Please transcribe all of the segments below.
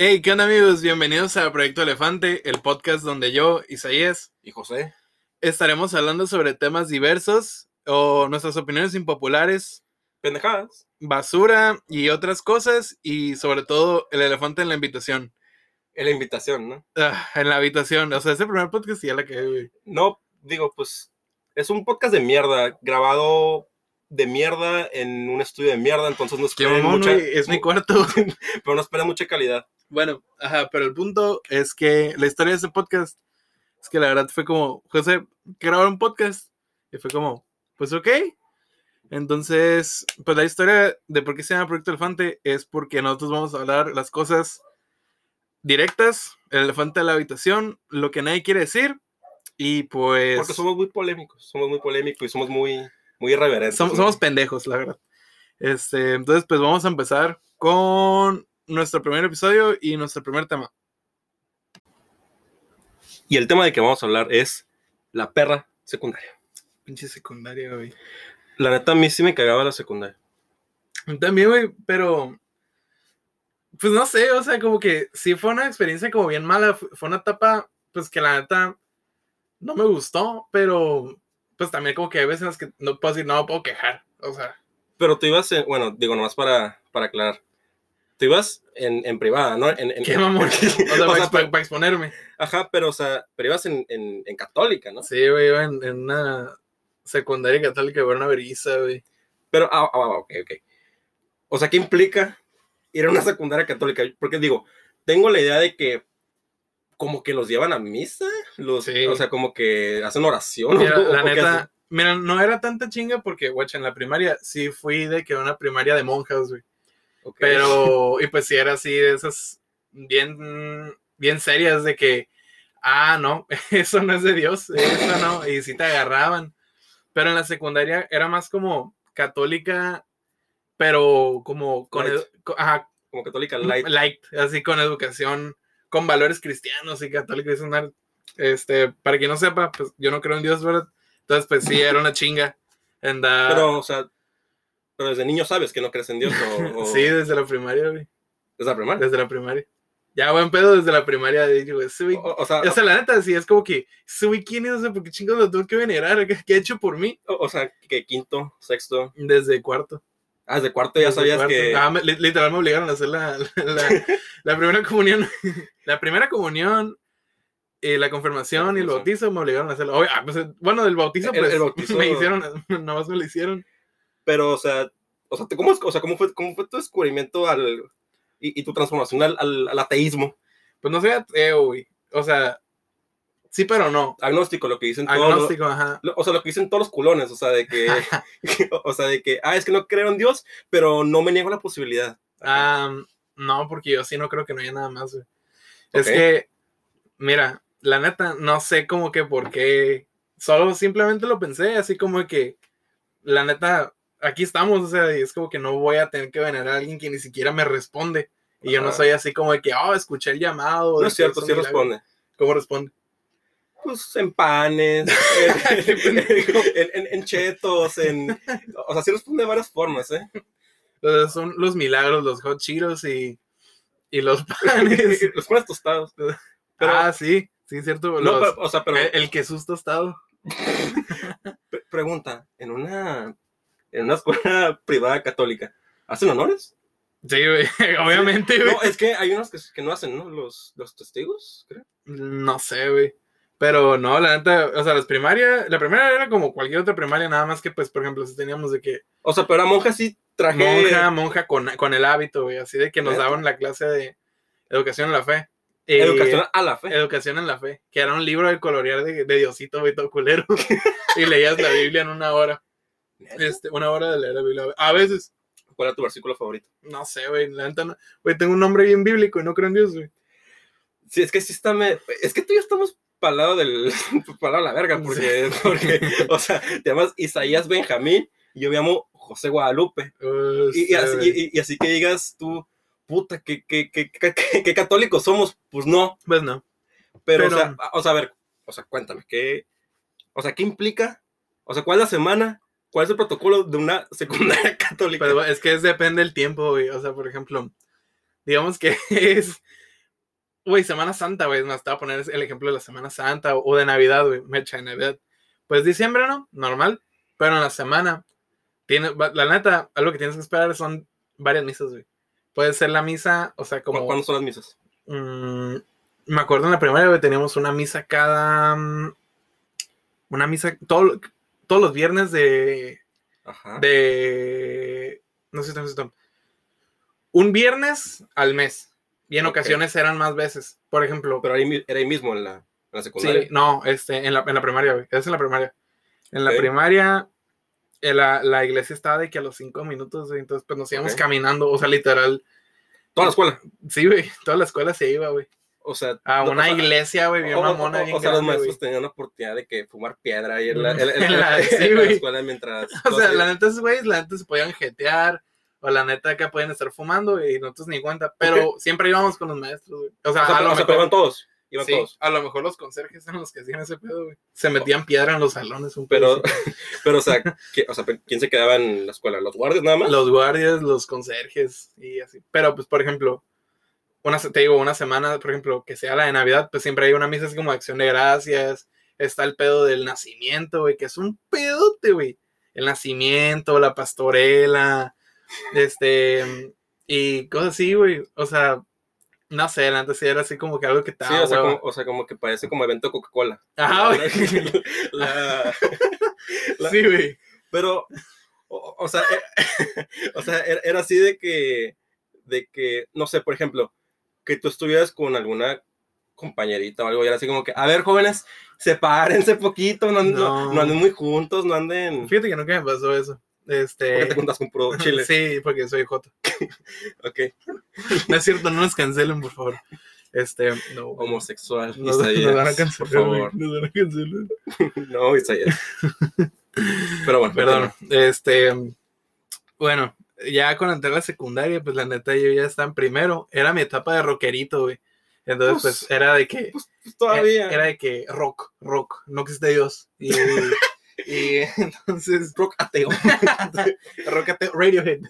Hey, ¿qué onda amigos? Bienvenidos a Proyecto Elefante, el podcast donde yo, Isaías y José estaremos hablando sobre temas diversos o nuestras opiniones impopulares, pendejadas, basura y otras cosas y sobre todo el elefante en la invitación. En la invitación, ¿no? Ah, en la habitación, o sea, ese primer podcast ya la que, güey. No, digo, pues es un podcast de mierda, grabado de mierda en un estudio de mierda, entonces no esperen mucha... Es mi cuarto. pero no esperen mucha calidad. Bueno, ajá, pero el punto es que la historia de ese podcast es que la verdad fue como, José, grabar un podcast. Y fue como, pues ok. Entonces, pues la historia de por qué se llama Proyecto Elefante es porque nosotros vamos a hablar las cosas directas, el elefante de la habitación, lo que nadie quiere decir. Y pues. Porque somos muy polémicos, somos muy polémicos y somos muy, muy irreverentes. Somos, somos pendejos, la verdad. Este, entonces, pues vamos a empezar con nuestro primer episodio y nuestro primer tema. Y el tema de que vamos a hablar es la perra secundaria. Pinche secundaria, güey. La neta, a mí sí me cagaba la secundaria. También, güey, pero. Pues no sé, o sea, como que sí fue una experiencia como bien mala. Fue una etapa, pues que la neta no me gustó, pero pues también como que hay veces en las que no puedo decir, no me puedo quejar, o sea. Pero tú ibas, en, bueno, digo, nomás para, para aclarar tú ibas en, en privada, ¿no? En, en, ¿Qué mamón? o sea, para, exponerme. Ajá, pero, o sea, pero ibas en, en católica, ¿no? Sí, güey, iba en, una secundaria católica, güey, una beriza, güey. Pero, ah, ah, ok, ok. O sea, ¿qué implica ir a una secundaria católica? Porque digo, tengo la idea de que como que los llevan a misa, los, sí. o sea, como que hacen oración. Mira, la neta, mira, no era tanta chinga porque, güey, en la primaria sí fui de que una primaria de monjas, güey. Pero, y pues si era así, de esas bien, bien serias de que, ah, no, eso no es de Dios, eso no, y si te agarraban. Pero en la secundaria era más como católica, pero como con, ajá, como católica light. light, así con educación, con valores cristianos y católicos. Este, para quien no sepa, pues yo no creo en Dios, ¿verdad? Entonces, pues sí, era una chinga. Pero, o sea, pero desde niño sabes que no crees en Dios. O, sí, desde la primaria, güey. ¿Desde la primaria? Desde la primaria. Ya, buen pedo desde la primaria. Digo, o, o, sea, o sea, la neta, sí, es como que, ¿soy quién es? O sea, ¿por qué chingados lo tengo que venerar? ¿Qué, ha hecho por mí? O, sea, que quinto, sexto. Desde cuarto. Ah, desde cuarto ya sabías que. Ah, literal me obligaron a hacer la, la, primera comunión. la primera comunión, eh, la confirmación y el bautizo me obligaron a hacerlo. Ah, pues, bueno, del bautizo, pues el, bautizo... me hicieron, nada más me lo hicieron. Pero, o sea, o sea, ¿cómo, o sea, ¿cómo, fue, cómo fue tu descubrimiento al, y, y tu transformación al, al, ateísmo? Pues no soy ateo, güey. O sea, sí, pero no. Agnóstico, lo que dicen todos. Agnóstico, ajá. o sea, lo que dicen todos los culones, o sea, de que, o sea, de que, ah, es que no creo en Dios, pero no me niego la posibilidad. Ah, no, porque yo sí no creo que no haya nada más, güey. Es que, mira, la neta, no sé cómo que por qué. Solo simplemente lo pensé, así como que, la neta, aquí estamos, o sea, y es como que no voy a tener que venerar a alguien que ni siquiera me responde. Y yo no soy así como de que, oh, escuché el llamado. No es cierto, sí responde. ¿Cómo responde? Pues en panes, en, en, chetos, en... O sea, sí responde de varias formas, ¿eh? son los milagros, los hot chiros y, y los panes. los panes tostados. ah, sí, sí, cierto. No, o sea, pero... El, el queso tostado. Pregunta, en una en una escuela privada católica, ¿hacen honores? Sí, obviamente, güey. No, es que hay unos que, no hacen, ¿no? Los, los testigos, creo. No sé, güey. Pero no, la neta, o sea, las primarias, la primaria era como cualquier otra primaria, nada más que, pues, por ejemplo, si teníamos de que. O sea, pero a monja sí traje. Monja, monja con, con el hábito, güey, así de que nos daban la clase de educación en la fe. educación a la fe. Educación en la fe, que era un libro de colorear de, de Diosito, güey, todo culero. y leías la Biblia en una hora. Este, una hora de leer la Biblia. A veces. ¿Cuál era tu versículo favorito? No sé, güey. La no, güey, tengo un nombre bien bíblico y no creo en Dios, güey. Sí, es que sí está. Me... Es que tú y yo estamos para lado del. para la verga, porque, porque. o sea, te llamas Isaías Benjamín y yo me llamo José Guadalupe. Uh, y, así, y, así, que digas tú, puta, ¿qué, qué, qué, qué, católicos somos? Pues no. Pues no. Pero, O, sea, o sea, a ver, o sea, cuéntame, ¿qué. O sea, ¿qué implica? O sea, ¿cuál es la semana? ¿Cuál es el protocolo de una secundaria católica? es que es, depende del tiempo, güey. O sea, por ejemplo, digamos que es güey, Semana Santa, güey, me estaba a poner el ejemplo de la Semana Santa o, de Navidad, güey, mecha de Navidad. Pues diciembre, ¿no? Normal, pero en la semana, tiene, la neta, algo que tienes que esperar son varias misas, güey. Puede ser la misa, o sea, como... ¿Cuándo son las misas? Mm, me acuerdo en la primaria, güey, teníamos una misa cada... Mm, una misa todo, todos los viernes de... Ajá. De... No sé si Un viernes al mes. Y en ocasiones eran más veces. Por ejemplo. Pero ahí, era ahí mismo en la, secundaria. Sí, no, este, en la, en la primaria, güey. Es en la primaria. En la primaria, eh, la, la, iglesia estaba de que a los cinco minutos, entonces pues nos íbamos caminando, o sea, literal. ¿Toda la escuela? Sí, güey, toda la escuela se iba, güey. O sea, a una iglesia, güey, bien mamona. O, o, sea, los maestros tenían la oportunidad de que fumar piedra ahí en la, en, la, escuela mientras. O sea, la neta, güey, la neta se podían jetear, o la neta acá pueden estar fumando y nosotros ni cuenta, pero siempre íbamos con los maestros, güey. O sea, a lo mejor, todos. Iban todos. A lo mejor los conserjes eran los que hacían ese pedo, güey. Se metían piedra en los salones un Pero, pero o, sea, o sea, ¿quién se quedaba en la escuela? ¿Los guardias nada más? Los guardias, los conserjes y así. Pero, pues, por ejemplo, una, te digo, una semana, por ejemplo, que sea la de Navidad, pues siempre hay una misa así como acción de gracias. Está el pedo del nacimiento, güey, que es un pedote, güey. El nacimiento, la pastorela, este, y cosas así, güey. O sea, no sé, antes sí era así como que algo que estaba. Sí, o sea, como, o sea, como que parece como evento Coca-Cola. Ajá, güey. sí, güey. Pero, o, sea, o sea, era así de que, de que, no sé, por ejemplo, que tú estuvieras con alguna compañerita o algo, y era así como que, a ver, jóvenes, sepárense poquito, no, no anden muy juntos, no anden. Fíjate que nunca me pasó eso. Este... ¿Por qué te juntas con pro chile? sí, porque soy Joto. ok. No es cierto, no nos cancelen, por favor. Este, no. Homosexual. Nos, nos van a cancelar. Por favor. Nos van a cancelar. no, Isaías. Pero bueno. Perdón. Este, bueno, ya cuando entré a la secundaria, pues la neta yo ya estaba en primero. Era mi etapa de rockerito, güey. Entonces, pues, pues era de que. Pues, pues todavía. Era de que rock, rock, no que esté Dios. Y, y entonces, rock ateo. rock ateo, Radiohead.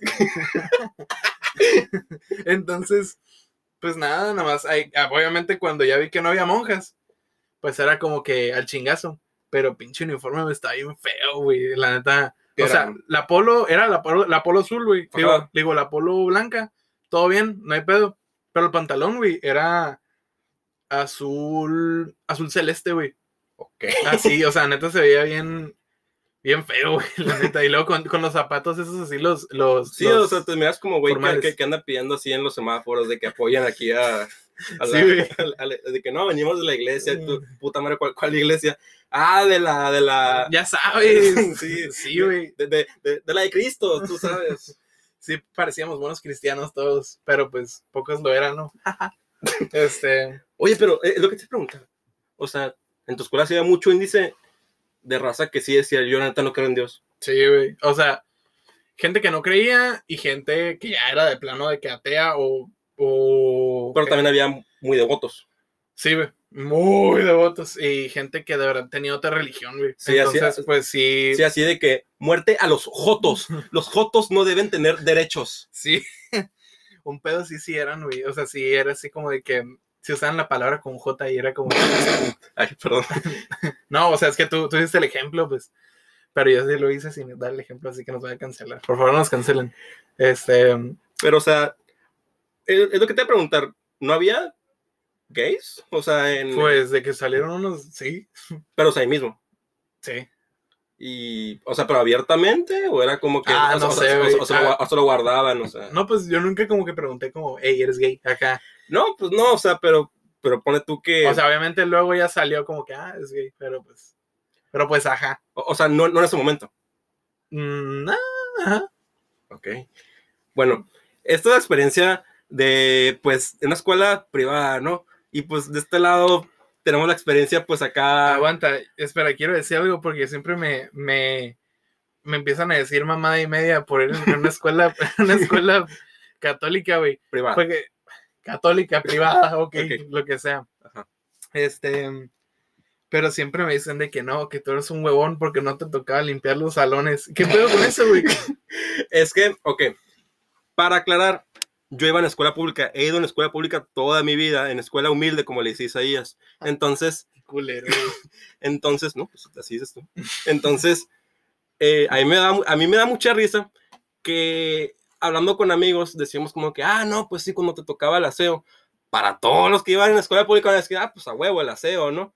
entonces, pues nada, nada más. Ah, obviamente, cuando ya vi que no había monjas, pues era como que al chingazo. Pero pinche uniforme me estaba bien feo, güey. La neta. O sea, la polo, era la polo, la polo azul, güey. Digo, digo, la polo blanca. Todo bien, no hay pedo. Pero el pantalón, güey, era azul, azul celeste, güey. Ok. Así, o sea, neta se veía bien, bien feo, güey, la neta. Y luego con, los zapatos esos así, los... los sí, o sea, te miras como, güey, que, que, anda pidiendo así en los semáforos de que apoyan aquí a... sí, de que no, venimos de la iglesia, tu puta madre, ¿cuál, iglesia? Ah, de la, de la... Ya sabes. sí, sí, güey. De, de, de, la de Cristo, tú sabes. sí, parecíamos buenos cristianos todos, pero pues pocos lo eran, ¿no? este... Oye, pero eh, es lo que te preguntaba. O sea, en tu escuela se da mucho índice de raza que sí decía, yo neta no creo en Dios. Sí, güey. O sea, gente que no creía y gente que ya era de plano de que atea o... o Pero también había muy devotos. Sí, güey. Muy devotos. Y gente que de verdad tenía otra religión, güey. Sí, Entonces, así, pues sí. Sí, así de que muerte a los jotos. los jotos no deben tener derechos. Sí. Un pedo sí, sí eran, güey. O sea, sí era así como de que si usaban la palabra con J y era como. Ay, perdón. no, o sea, es que tú, tú hiciste el ejemplo, pues. Pero yo sí lo hice sin dar el ejemplo, así que nos voy a cancelar. Por favor, no nos cancelen. Este. Pero, o sea, es, lo que te voy a preguntar. ¿No había gays? O sea, en. Pues de que salieron unos, sí. Pero, o sea, ahí mismo. Sí. Y, o sea, pero abiertamente, o era como que. Ah, no sé, o, o, lo guardaban, o sea. No, pues yo nunca como que pregunté, como, hey, eres gay, acá. No, pues no, o sea, pero, pero pone tú que. O sea, obviamente luego ya salió como que, ah, es gay, pero pues. Pero pues, ajá. O, sea, no, no en ese momento. Mm, ajá. Ok. Bueno, esta es la experiencia de, pues, en una escuela privada, ¿no? Y pues de este lado tenemos la experiencia, pues acá. Aguanta, espera, quiero decir algo porque siempre me, me, me empiezan a decir mamada y media por ir en una escuela, una escuela católica, güey. Privada. Porque católica, privada, ok, lo que sea. Este, pero siempre me dicen de que no, que tú eres un huevón porque no te tocaba limpiar los salones. ¿Qué pedo con eso, güey? es que, ok, para aclarar, yo iba en escuela pública, he ido en escuela pública toda mi vida, en escuela humilde, como le dice Isaías. Ah. Entonces, Culero. entonces, no, pues así dices tú. Entonces, eh, a, mí me da, a mí me da mucha risa que hablando con amigos decíamos como que, ah, no, pues sí, cuando te tocaba el aseo, para todos los que iban en la escuela pública, es que, ah, pues a huevo el aseo, ¿no?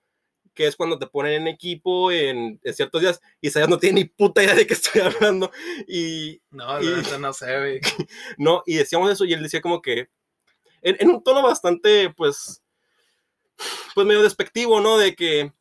Que es cuando te ponen en equipo en, en ciertos días y Isaías no tiene ni puta idea de qué estoy hablando. Y, No, Y- neta no sé, güey. no, y decíamos eso y él decía como que, en, en un tono bastante, pues, pues medio despectivo, ¿no? De que,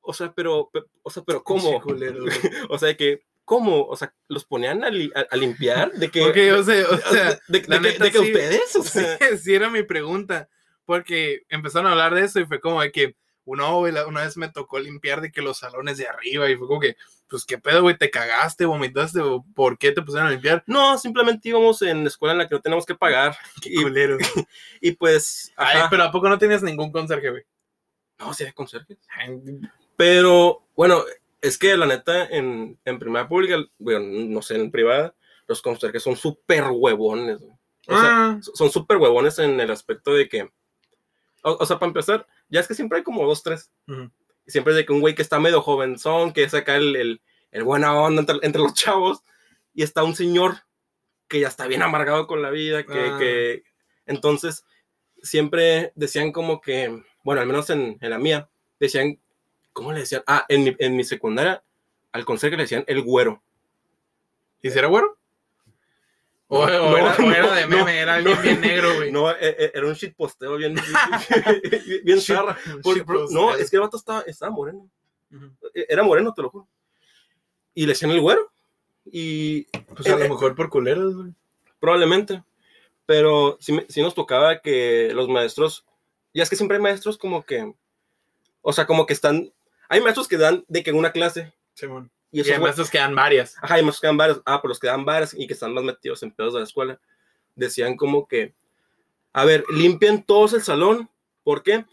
o sea, pero, pe- o sea, pero ¿cómo? Culero. O sea, de que, ¿cómo? O sea, ¿los ponían a, li- a- a limpiar? De que, Porque, o sea, o de, sea, de- de neta de que sí. ustedes, o sí, sea, sí era mi pregunta. Porque empezaron a hablar de eso y fue como de que, uno, güey, una vez me tocó limpiar de que los salones de arriba y fue como que, pues, ¿qué pedo, güey? ¿Te cagaste, vomitaste o por qué te pusieron a limpiar? no, simplemente íbamos en la escuela en la que no tenemos que pagar. Qué Y, culero. y pues, Ay, pero ¿a poco no tenías ningún conserje, güey? no, sí, hay conserjes. Pero, bueno, es que la neta, en, en primera pública, bueno, no sé, en privada, los conserjes son súper huevones. güey. O sea, Ah, son súper huevones en el aspecto de que, o, o sea, para empezar, ya es que siempre hay como dos, tres. siempre es de que un güey que está medio jovenzón, que es acá el, el, el buena onda entre, entre los chavos, y está un señor que ya está bien amargado con la vida, que, Ah. que entonces siempre decían como que, bueno, al menos en, en la mía, decían, ¿cómo le decían? Ah, en mi, en mi secundaria, al conserje le decían el güero. ¿Y si era güero? O, o No, era, o no, era de no, meme, era alguien bien negro, güey. No, e- e- era un shitposteo bien, bien, bien. Porque, Shitpost, no, es que el vato estaba, estaba moreno. E- Era moreno, te lo juro. Y le decían el güero. Y Pues a Eh, lo mejor por culeros, güey. probablemente. Pero sí, sí nos tocaba que los maestros, ya es que siempre hay maestros como que, o sea, como que están, hay maestros que dan de que en una clase, y Y esos además estos quedan varias. Ajá, hay maestros que dan varias, ah, pero los que dan varias y que están más metidos en pedos de la escuela, decían como que, a ver, limpien todos el salón, ¿por qué?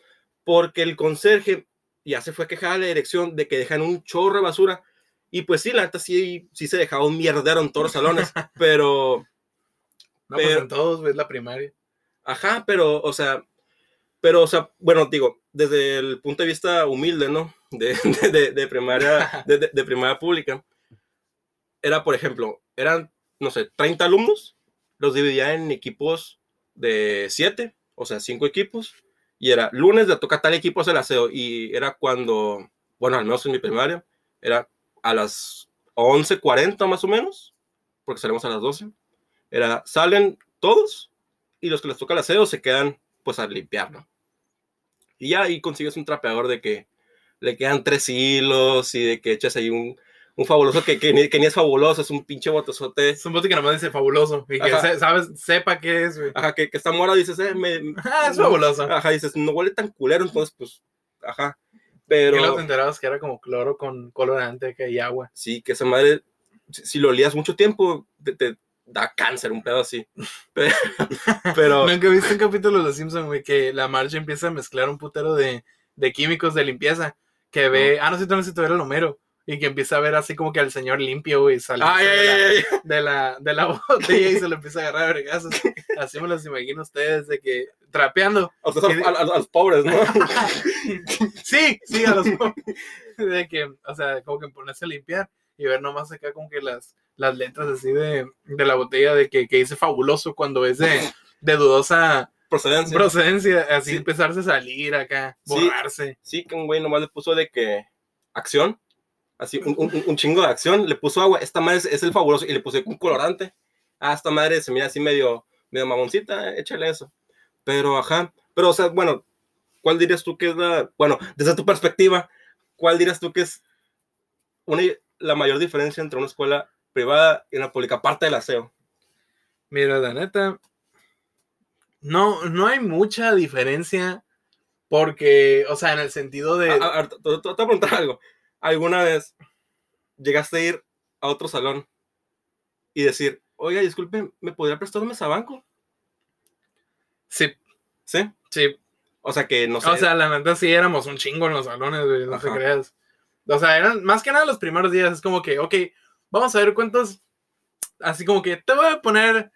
Porque el conserje ya se fue a quejar a la dirección de que dejan un chorro de basura, y pues sí, la neta sí, sí se dejaba un mierdero en todos los salones, pero, No, pues Pero- en todos, es la primaria. ajá, pero, o sea, pero, o sea, bueno, digo, desde el punto de vista humilde, ¿no? De, de, primaria, de, primaria pública, era, por ejemplo, eran, no sé, 30 alumnos, los dividía en equipos de 7, o sea, 5 equipos, y era lunes le toca tal equipo hacer aseo, y era cuando, bueno, al menos en mi primaria, era a las 11.40 más o menos, porque salimos a las 12, era, salen todos, y los que les toca el aseo se quedan, pues, a limpiar, ¿no? Y ya ahí consigues un trapeador de que le quedan tres hilos y de que echas ahí un, un fabuloso que, que, ni, que ni es fabuloso, es un pinche botozote. Es un bote que nomás dice fabuloso. Y que Ajá. se- sabes, sepa qué es, güey. Ajá, que, que está morado y dices, eh, me, Ah, es fabuloso. Ajá, dices, no huele tan culero, entonces, pues, ajá. Pero te enterabas que era como cloro con colorante que hay agua. sí, que esa madre, si, si lo olías mucho tiempo, te, te da cáncer, un pedo así. Pero, pero Nunca viste un capítulo de Los Simpsons, güey, que la Marge empieza a mezclar un putero de, de químicos de limpieza. Que ve, ah, no sé, no sé si tú eres el Homero. Y que empieza a ver así como que al señor limpio, güey, Ay, ay, de, la, ay, de, la, de la botella y se lo empieza a agarrar a vergazos. Así me los imagino ustedes, de que trapeando. O sea, a, a- a los pobres, ¿no? Sí, sí, a los de que, o sea, como que ponerse a limpiar y ver nomás acá como que las, las letras así de, de la botella de que, que dice fabuloso cuando es de, de dudosa Procedencia. procedencia, así Sí. empezarse a salir acá, Sí. borrarse. Sí, que un güey nomás le puso de que acción, así, un, un- un chingo de acción, le puso agua, esta madre es, es el fabuloso, y le puse un colorante. Ah, esta madre se mira así medio, medio mamoncita, échale eso. Pero, ajá, pero, o sea, bueno, ¿cuál dirías tú que es la, bueno, desde tu perspectiva, ¿cuál dirías tú que es una, la mayor diferencia entre una escuela privada y una pública, aparte del aseo? Mira, la neta, no, no hay mucha diferencia porque, o sea, en el sentido de... A- a- a- te, te- te voy a preguntar algo. ¿Alguna vez llegaste a ir a otro salón y decir, oiga, disculpe, ¿me podría prestar un mesabanco? sí, ¿Sí? sí, O sea que no sé. O sea, la neta sí éramos un chingo en los salones, güey, no te Ajá. creas. O sea, eran más que nada los primeros días, es como que, ok, vamos a ver cuántos, así como que te voy a poner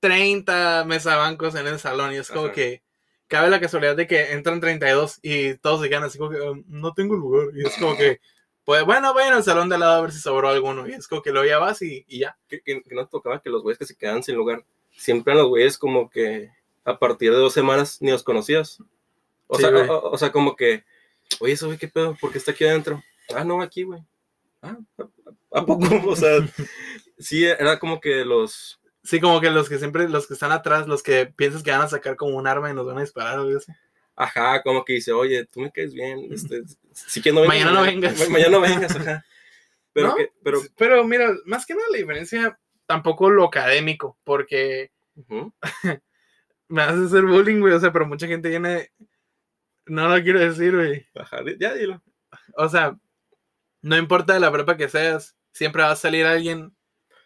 30 mesabancos en el salón y es como que cabe la casualidad de que entran 32 y todos se quedan así como que um, no tengo lugar. Y es como que, pues bueno, vayan al salón de al lado a ver si sobró alguno. Y es como que lo ya vas y, ya. Que, que, no tocaba que los güeyes que se quedan sin lugar, siempre a los güeyes como que a partir de dos semanas ni los conocías. O, sea, o, sea, como que, oye, eso, güey, ¿qué pedo? ¿Por qué está aquí adentro? Ah, no, aquí, güey. Ah, ¿a, ¿a poco? O sea, sí, era como que los, Sí, como que los que siempre, los que están atrás, los que piensas que van a sacar como un arma y nos van a disparar o algo así. Ajá, como que dice, oye, tú me caes bien, este, si que no vengas, mañana no vengas. mañana no vengas, ajá. Pero, pero, pero mira, más que nada la diferencia, tampoco lo académico, porque me hace hacer bullying, güey, o sea, pero mucha gente viene, no lo quiero decir, güey. Ajá, ya dilo. O sea, no importa de la prepa que seas, siempre va a salir alguien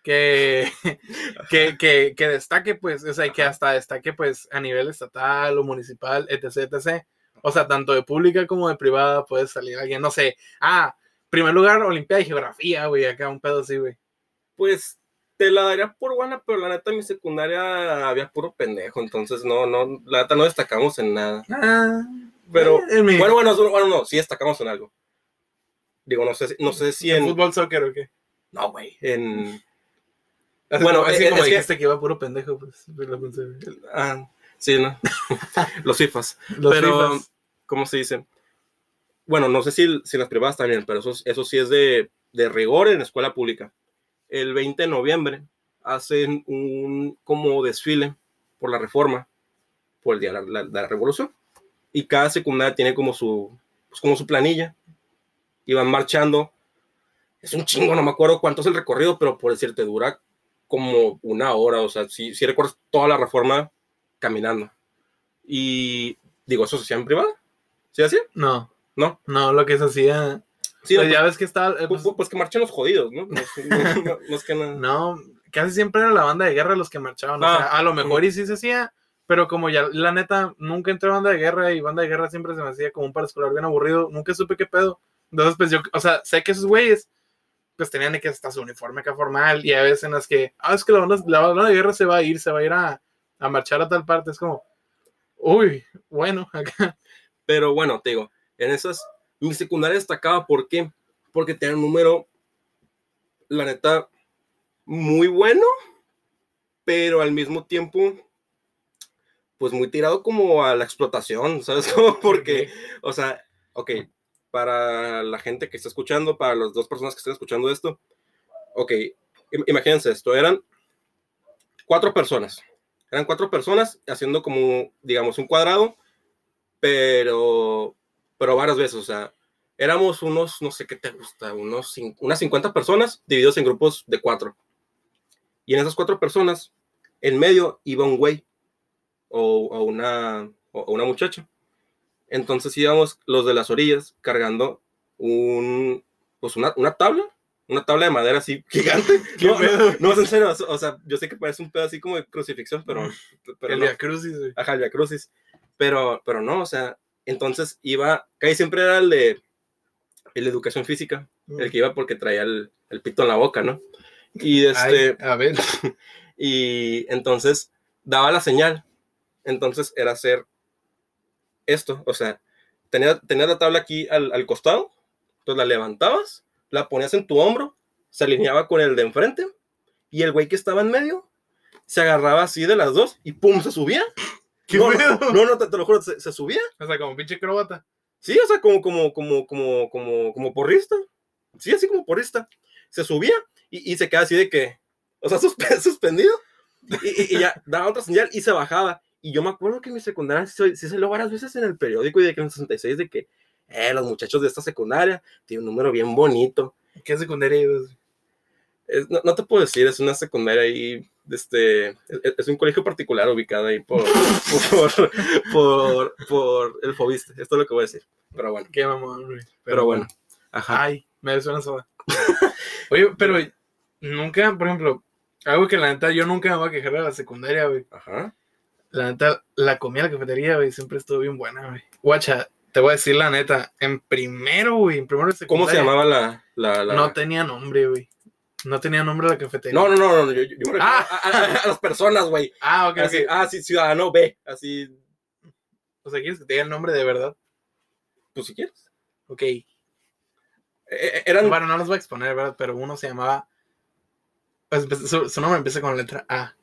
que, que, que, que, destaque, pues, o sea, que hasta destaque, pues, a nivel estatal o municipal, etc, etc. O sea, tanto de pública como de privada puede salir alguien, no sé, ah, primer lugar, Olimpiada de Geografía, güey, acá un pedo así, güey. Pues, te la daría por buena, pero la neta en mi secundaria había puro pendejo, entonces no, no, la neta no destacamos en nada. Ah, pero, eh, bueno, bueno, bueno, no, sí destacamos en algo. Digo, no sé, no sé si en... ¿En fútbol, soccer o qué? No, güey, en bueno, así como dijiste que... iba puro pendejo, pues. Ah, sí, ¿no? Los FIFAs. Los pero, ¿cómo se dice? Bueno, no sé si, si las privadas también, pero eso, eso sí es de, de rigor en escuela pública. El 20 de noviembre hacen un como desfile por la reforma, por el día de la, la, revolución. Y cada secundaria tiene como su, pues como su planilla. Y van marchando. Es un chingo, no me acuerdo cuánto es el recorrido, pero por decirte, dura como una hora, o sea, si, si recuerdas toda la reforma caminando. Y digo, ¿eso se hacía en privado? ¿Sí así? No. ¿No? No, lo que se hacía... Sí, pues ya ves que está... Eh, pues, pues, que marchan los jodidos, ¿no? No, es que no... no, casi siempre era la banda de guerra los que marchaban. o sea, a lo mejor y sí se hacía, pero como ya la neta nunca entré a banda de guerra y banda de guerra siempre se me hacía como un escolar bien aburrido, nunca supe qué pedo. Entonces, pues yo, o sea, sé que esos güeyes pues tenían que estar su uniforme acá formal y a veces en las que, ah, es que la banda, la de guerra se va a ir, se va a ir a, a marchar a tal parte, es como, uy, bueno, acá. Pero bueno, te digo, en esas, mi secundaria destacaba, ¿por qué? Porque tenía un número, la neta, muy bueno, pero al mismo tiempo, pues muy tirado como a la explotación, ¿sabes? Como porque, o sea, ok, para la gente que está escuchando, para las dos personas que están escuchando esto, ok, imagínense esto, eran cuatro personas, eran cuatro personas haciendo como, digamos, un cuadrado, pero, pero varias veces, o sea, éramos unos, no sé qué te gusta, unos, unas 50 personas divididos en grupos de cuatro. Y en esas cuatro personas, en medio iba un güey o, una, o una muchacha. Entonces íbamos los de las orillas cargando un, pues una, una tabla, una tabla de madera así gigante. no, no, en serio, o sea, yo sé que parece un pedo así como de crucifixión, pero... pero el no. Crucis, Ajá, el Crucis. Pero, pero no, o sea, entonces iba, casi siempre era el de, el de educación física, el mm. que iba porque traía el, el, pito en la boca, ¿no? Y este... a ver. y entonces daba la señal. Entonces era hacer esto, o sea, tenías, la tabla aquí al, costado, entonces la levantabas, la ponías en tu hombro, se alineaba con el de enfrente, y el güey que estaba en medio se agarraba así de las dos y ¡pum! se subía. ¿Qué no, no, no, te, lo juro, se, subía. O sea, como pinche crobata. Sí, o sea, como, como, como, como, como, como porrista. Sí, así como porrista. Se subía y, se queda así de que, o sea, suspendido. Y, y, ya daba otra señal y se bajaba. Y yo me acuerdo que en mi secundaria sí, se lo varias veces en el periódico y de que en el 66 de que eh, los muchachos de esta secundaria tienen un número bien bonito. ¿Qué secundaria es? no, te puedo decir, es una secundaria ahí, este, es, un colegio particular ubicado ahí por, por, por, por, el Fobiste, esto es lo que voy a decir, pero bueno. Qué mamón, Pero, pero bueno, ajá. Ay, me suena soda. Oye, pero nunca, por ejemplo, algo que la neta yo nunca me voy a quejar de la secundaria, güey. Ajá. La neta, la comida en la cafetería, güey, siempre estuvo bien buena, güey. Guacha, te voy a decir la neta, en primero, güey, en primero de ¿Cómo se llamaba la, la, No tenía nombre, güey. No tenía nombre la cafetería. No, no, no, no yo, yo me ah. a, las personas, güey. Ah, ok, así, Ah, sí, ciudadano B, así. O sea, ¿quieres que te diga el nombre de verdad? Pues si quieres. Ok. Eh, eh, eran... Bueno, no los voy a exponer, ¿verdad? Pero uno se llamaba... Pues, su, nombre empieza con la letra A.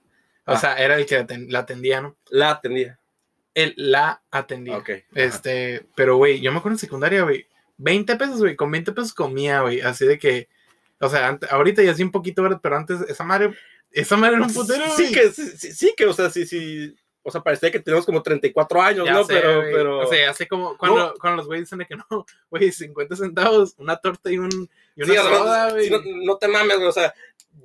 O ah. sea, era el que la atendía, ¿no? La atendía. Él la atendía. Ok. Este, pero, güey, yo me acuerdo en secundaria, güey. 20 pesos, güey. Con 20 pesos comía, güey. Así de que o sea, ahorita ya sí un poquito. Pero antes, esa madre, esa madre era un putero. Sí, que, sí, sí, que, o sea, sí, sí. O sea, parecía que tenemos como 34 años, ¿no? pero, pero. O sea, hace como cuando, cuando los güeyes dicen que no, güey, 50 centavos, una torta y, un, y una soda, güey. No, no, te mames, güey. O sea,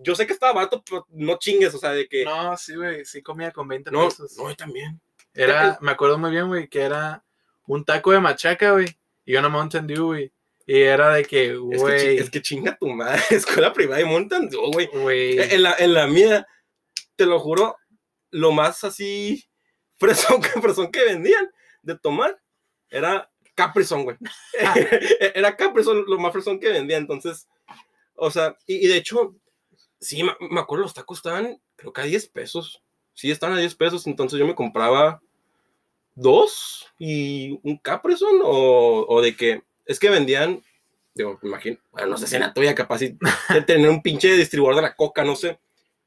yo sé que estaba barato, pero no chingues, o sea, de que. No, sí, güey, sí comía con 20 no, pesos. No, yo también. Era, me acuerdo muy bien, güey, que era un taco de machaca, güey, y una Mountain Dew, güey. Y era de que, güey. Es, que, chinga tu madre, escuela privada y montan, güey. En la, en la mía, te lo juro, lo más así fresón que, que vendían de tomar era Caprison, güey. era Caprison lo más fresón que vendía, entonces, o sea, y, de hecho, sí, me, acuerdo, los tacos estaban, creo que a 10 pesos. Sí, estaban a 10 pesos, entonces yo me compraba dos y un Caprison o, o de que es que vendían, digo, imagino, bueno, no sé si en la tuya capaz de tener un pinche distribuidor de la coca, no sé,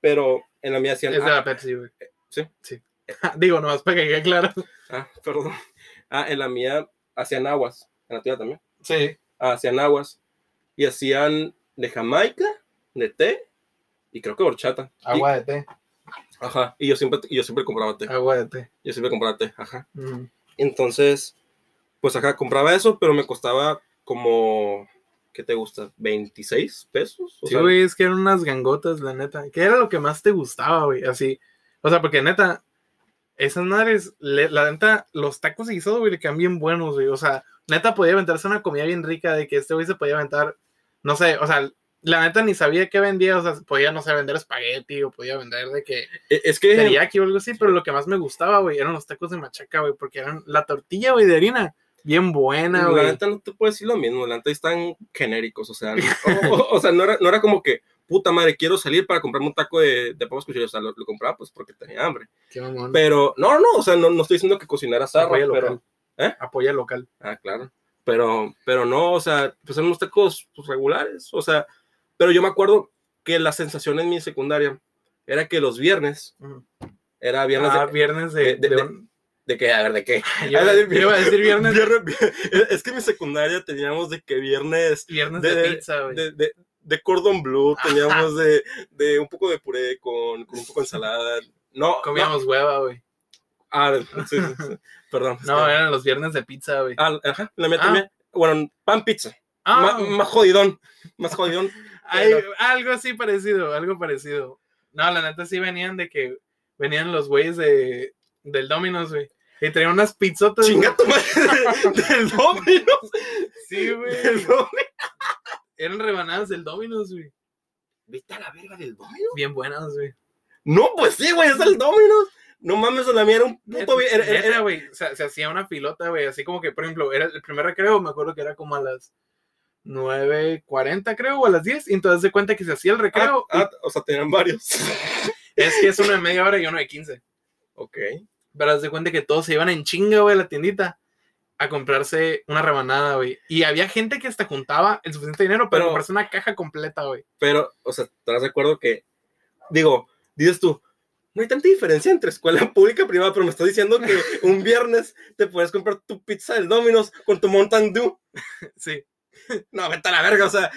pero en la mía hacían... Es de la Pepsi, güey. Eh, ¿Sí? Sí. digo, nomás para que quede claro. Ah, perdón. Ah, en la mía hacían aguas, en la tuya también. Sí. Ah, hacían aguas y hacían de Jamaica, de té y creo que horchata. Agua de té. Ajá, y yo siempre, yo siempre compraba té. Agua de té. Yo siempre compraba té, ajá. Entonces, pues acá compraba eso, pero me costaba como, ¿qué te gusta? ¿26 pesos? sí, güey, es que eran unas gangotas, la neta. ¿Qué era lo que más te gustaba, güey? Así, o sea, porque neta, esas madres, la neta, los tacos y guisados, güey, le quedan bien buenos, güey. O sea, neta podía aventarse una comida bien rica de que este güey se podía aventar, no sé, o sea, la neta ni sabía qué vendía, o sea, podía, no sé, vender espagueti o podía vender de que... E, es que... Teriyaki o algo así, pero lo que más me gustaba, güey, eran los tacos de machaca, güey, porque eran la tortilla, güey, de harina bien buena, güey. La neta no te puedo decir lo mismo, la neta están genéricos, o sea, o, sea, no era, no era como que, puta madre, quiero salir para comprarme un taco de, de papas cuchillas, o sea, lo, compraba pues porque tenía hambre. Qué mamón. Pero, no, no, o sea, no, no estoy diciendo que cocinara sarro, Apoya pero... Local. ¿Eh? Apoya local. Ah, claro. Pero, pero no, o sea, pues eran unos tacos pues, regulares, o sea, pero yo me acuerdo que la sensación en mi secundaria era que los viernes, era viernes ah, viernes de, ¿De qué? A ver, ¿de qué? Yo, iba a decir viernes. es que en mi secundaria teníamos de que viernes. Viernes de, pizza, güey. De, de, de, cordon bleu, teníamos de, de un poco de puré con, con un poco de ensalada. No. Comíamos hueva, güey. Ah, sí, sí, perdón. No, eran los viernes de pizza, güey. Ah, ajá, la mía también. Bueno, pan pizza. Ah. más jodidón. Más jodidón. Hay, algo así parecido, algo parecido. No, la neta sí venían de que venían los güeyes de, del Domino's, güey. Y traía unas pizzotas. Chinga tu madre del Domino's. Sí, güey. Eran rebanadas del Domino's, güey. ¿Viste a la verga del Domino's? Bien buenas, güey. No, pues sí, güey, es el Domino's. No mames, la mía era un puto. Era, era, güey, se hacía una pilota, güey. Así como que, por ejemplo, era el primer recreo, me acuerdo que era como a las 9.40, creo, o a las 10. Y entonces se cuenta que se hacía el recreo. Ah, ah o sea, tenían varios. es que es uno de media hora y uno de 15. Ok. Pero se cuenta que todos se iban en chinga, güey, a la tiendita a comprarse una rebanada, güey. Y había gente que hasta juntaba el suficiente dinero para comprarse una caja completa, güey. Pero, o sea, ¿estás de acuerdo que, digo, dices tú, no hay tanta diferencia entre escuela pública y privada, pero me estás diciendo que un viernes te puedes comprar tu pizza del Domino's con tu Mountain Dew. Sí. No, vete a la verga, o sea.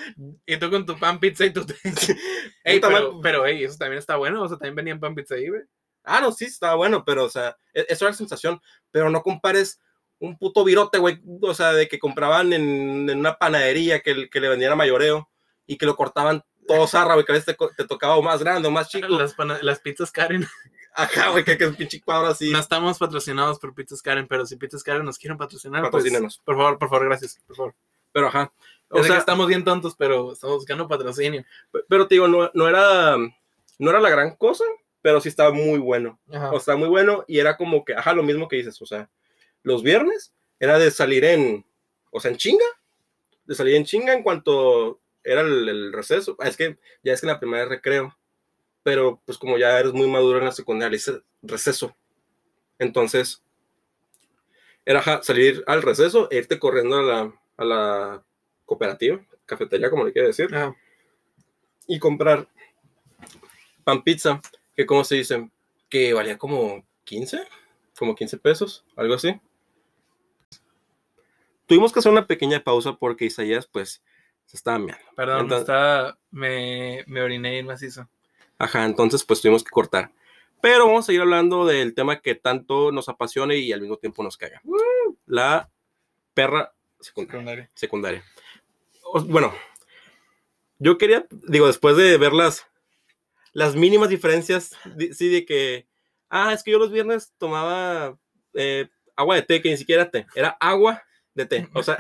Y tú con tu pan pizza y tu. ey, pero, pero, ey, eso también está bueno, o sea, también venían pan pizza ahí, güey. Ah, no, sí, estaba bueno, pero, o sea, e-, eso era la sensación. Pero no compares un puto virote, güey, o sea, de que compraban en, una panadería que, que le vendiera mayoreo y que lo cortaban todo zarra, güey, que a veces te, tocaba o más grande o más chico. Las, las pizzas Karen. Ajá, güey, que, es un pinche cuadro así. No estamos patrocinados por Pizzas Karen, pero si Pizzas Karen nos quieren patrocinar, pues, por favor, por favor, gracias, por favor. Pero ajá. O sea, que estamos bien tontos, pero estamos buscando patrocinio. Pero te digo, no, no era no era la gran cosa, pero sí estaba muy bueno. O sea, muy bueno y era como que, ajá, lo mismo que dices, o sea, los viernes era de salir en, o sea, en chinga, de salir en chinga en cuanto era el, receso. Ah, es que ya es que en la primera recreo, pero pues como ya eres muy maduro en la secundaria, hice receso. Entonces, era salir al receso e irte corriendo a la, a la cooperativa, cafetería, como le quiere decir, y comprar pan pizza, que como se dice, que valía como 15, como 15 pesos, algo así. Tuvimos que hacer una pequeña pausa porque Isaías, pues, se estaba mirando. Perdón, estaba, me, me oriné macizo. Ajá, entonces, pues tuvimos que cortar. Pero vamos a seguir hablando del tema que tanto nos apasiona y al mismo tiempo nos caga. La perra secundaria. secundaria. Bueno, yo quería, digo, después de ver las, las mínimas diferencias, sí, de que, ah, es que yo los viernes tomaba eh, agua de té, que ni siquiera era té, era agua de té. O sea,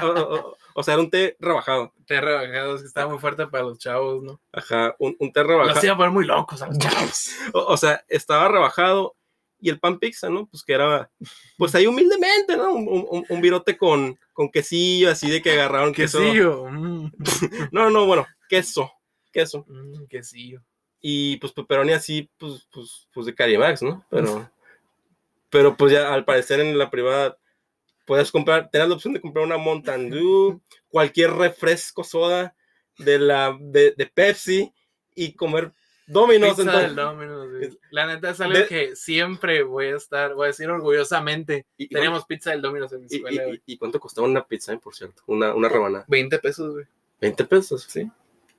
o, sea, era un té rebajado. Té rebajado, es que estaba muy fuerte para los chavos, ¿no? Ajá, un, un té rebajado. Lo hacía poner muy locos a los chavos. O, sea, estaba rebajado y el pan pizza, ¿no? Pues que era, pues ahí humildemente, ¿no? Un, un, virote con, con quesillo, así de que agarraron quesillo. Mm. no, no, bueno, queso, queso. Mm, quesillo. Y pues pepperoni así, pues, pues, pues de Carimax, ¿no? Pero, pero pues ya al parecer en la privada puedes comprar, tener la opción de comprar una Mountain Dew, cualquier refresco soda de la de, de Pepsi y comer Domino's. Entonces, Domino's la neta es algo que siempre voy a estar, voy a decir orgullosamente. Y, Teníamos pizza del Domino's en mi escuela. ¿Y, cuánto costaba una pizza, por cierto? Una, una rebanada. 20 pesos, güey. ¿20 pesos? Sí.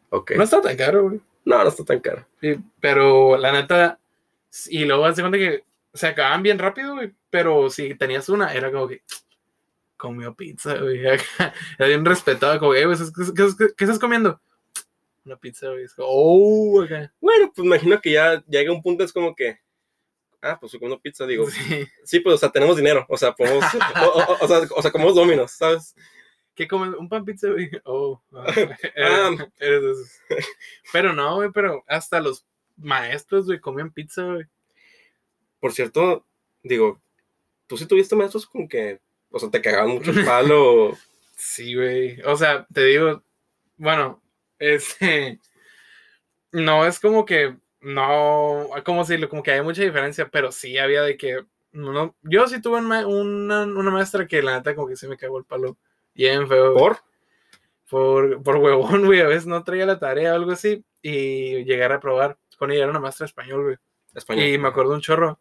Ok. No está tan caro, güey. No, no está tan caro. Sí, pero la neta, y luego hace cuenta que se acaban bien rápido, güey. Pero si tenías una, era como que comió pizza, güey. Era bien respetado, como, eh, ¿qué, estás comiendo? Una pizza, güey. oh, Bueno, pues imagino que ya llega un punto, es como que, ah, pues comiendo pizza, digo. Sí. pues, o sea, tenemos dinero, o sea, podemos, o, sea, o sea, comemos dominos, ¿sabes? ¿Qué comes? ¿Un pan pizza, güey? Oh, ah, Pero no, güey, pero hasta los maestros, güey, comían pizza, güey. Por cierto, digo, tú sí tuviste maestros con que o sea, te cagaban mucho el palo. sí, güey. O sea, te digo, bueno, este. No es como que. No, ¿cómo decirlo? Como que hay mucha diferencia, pero sí había de que. No, yo sí tuve una, una, maestra que la neta como que se me cagó el palo. Bien feo. ¿Por? Por, por huevón, güey. A veces no traía la tarea o algo así. Y llegar a probar. Con ella era una maestra español, güey. Español. Y me acuerdo un chorro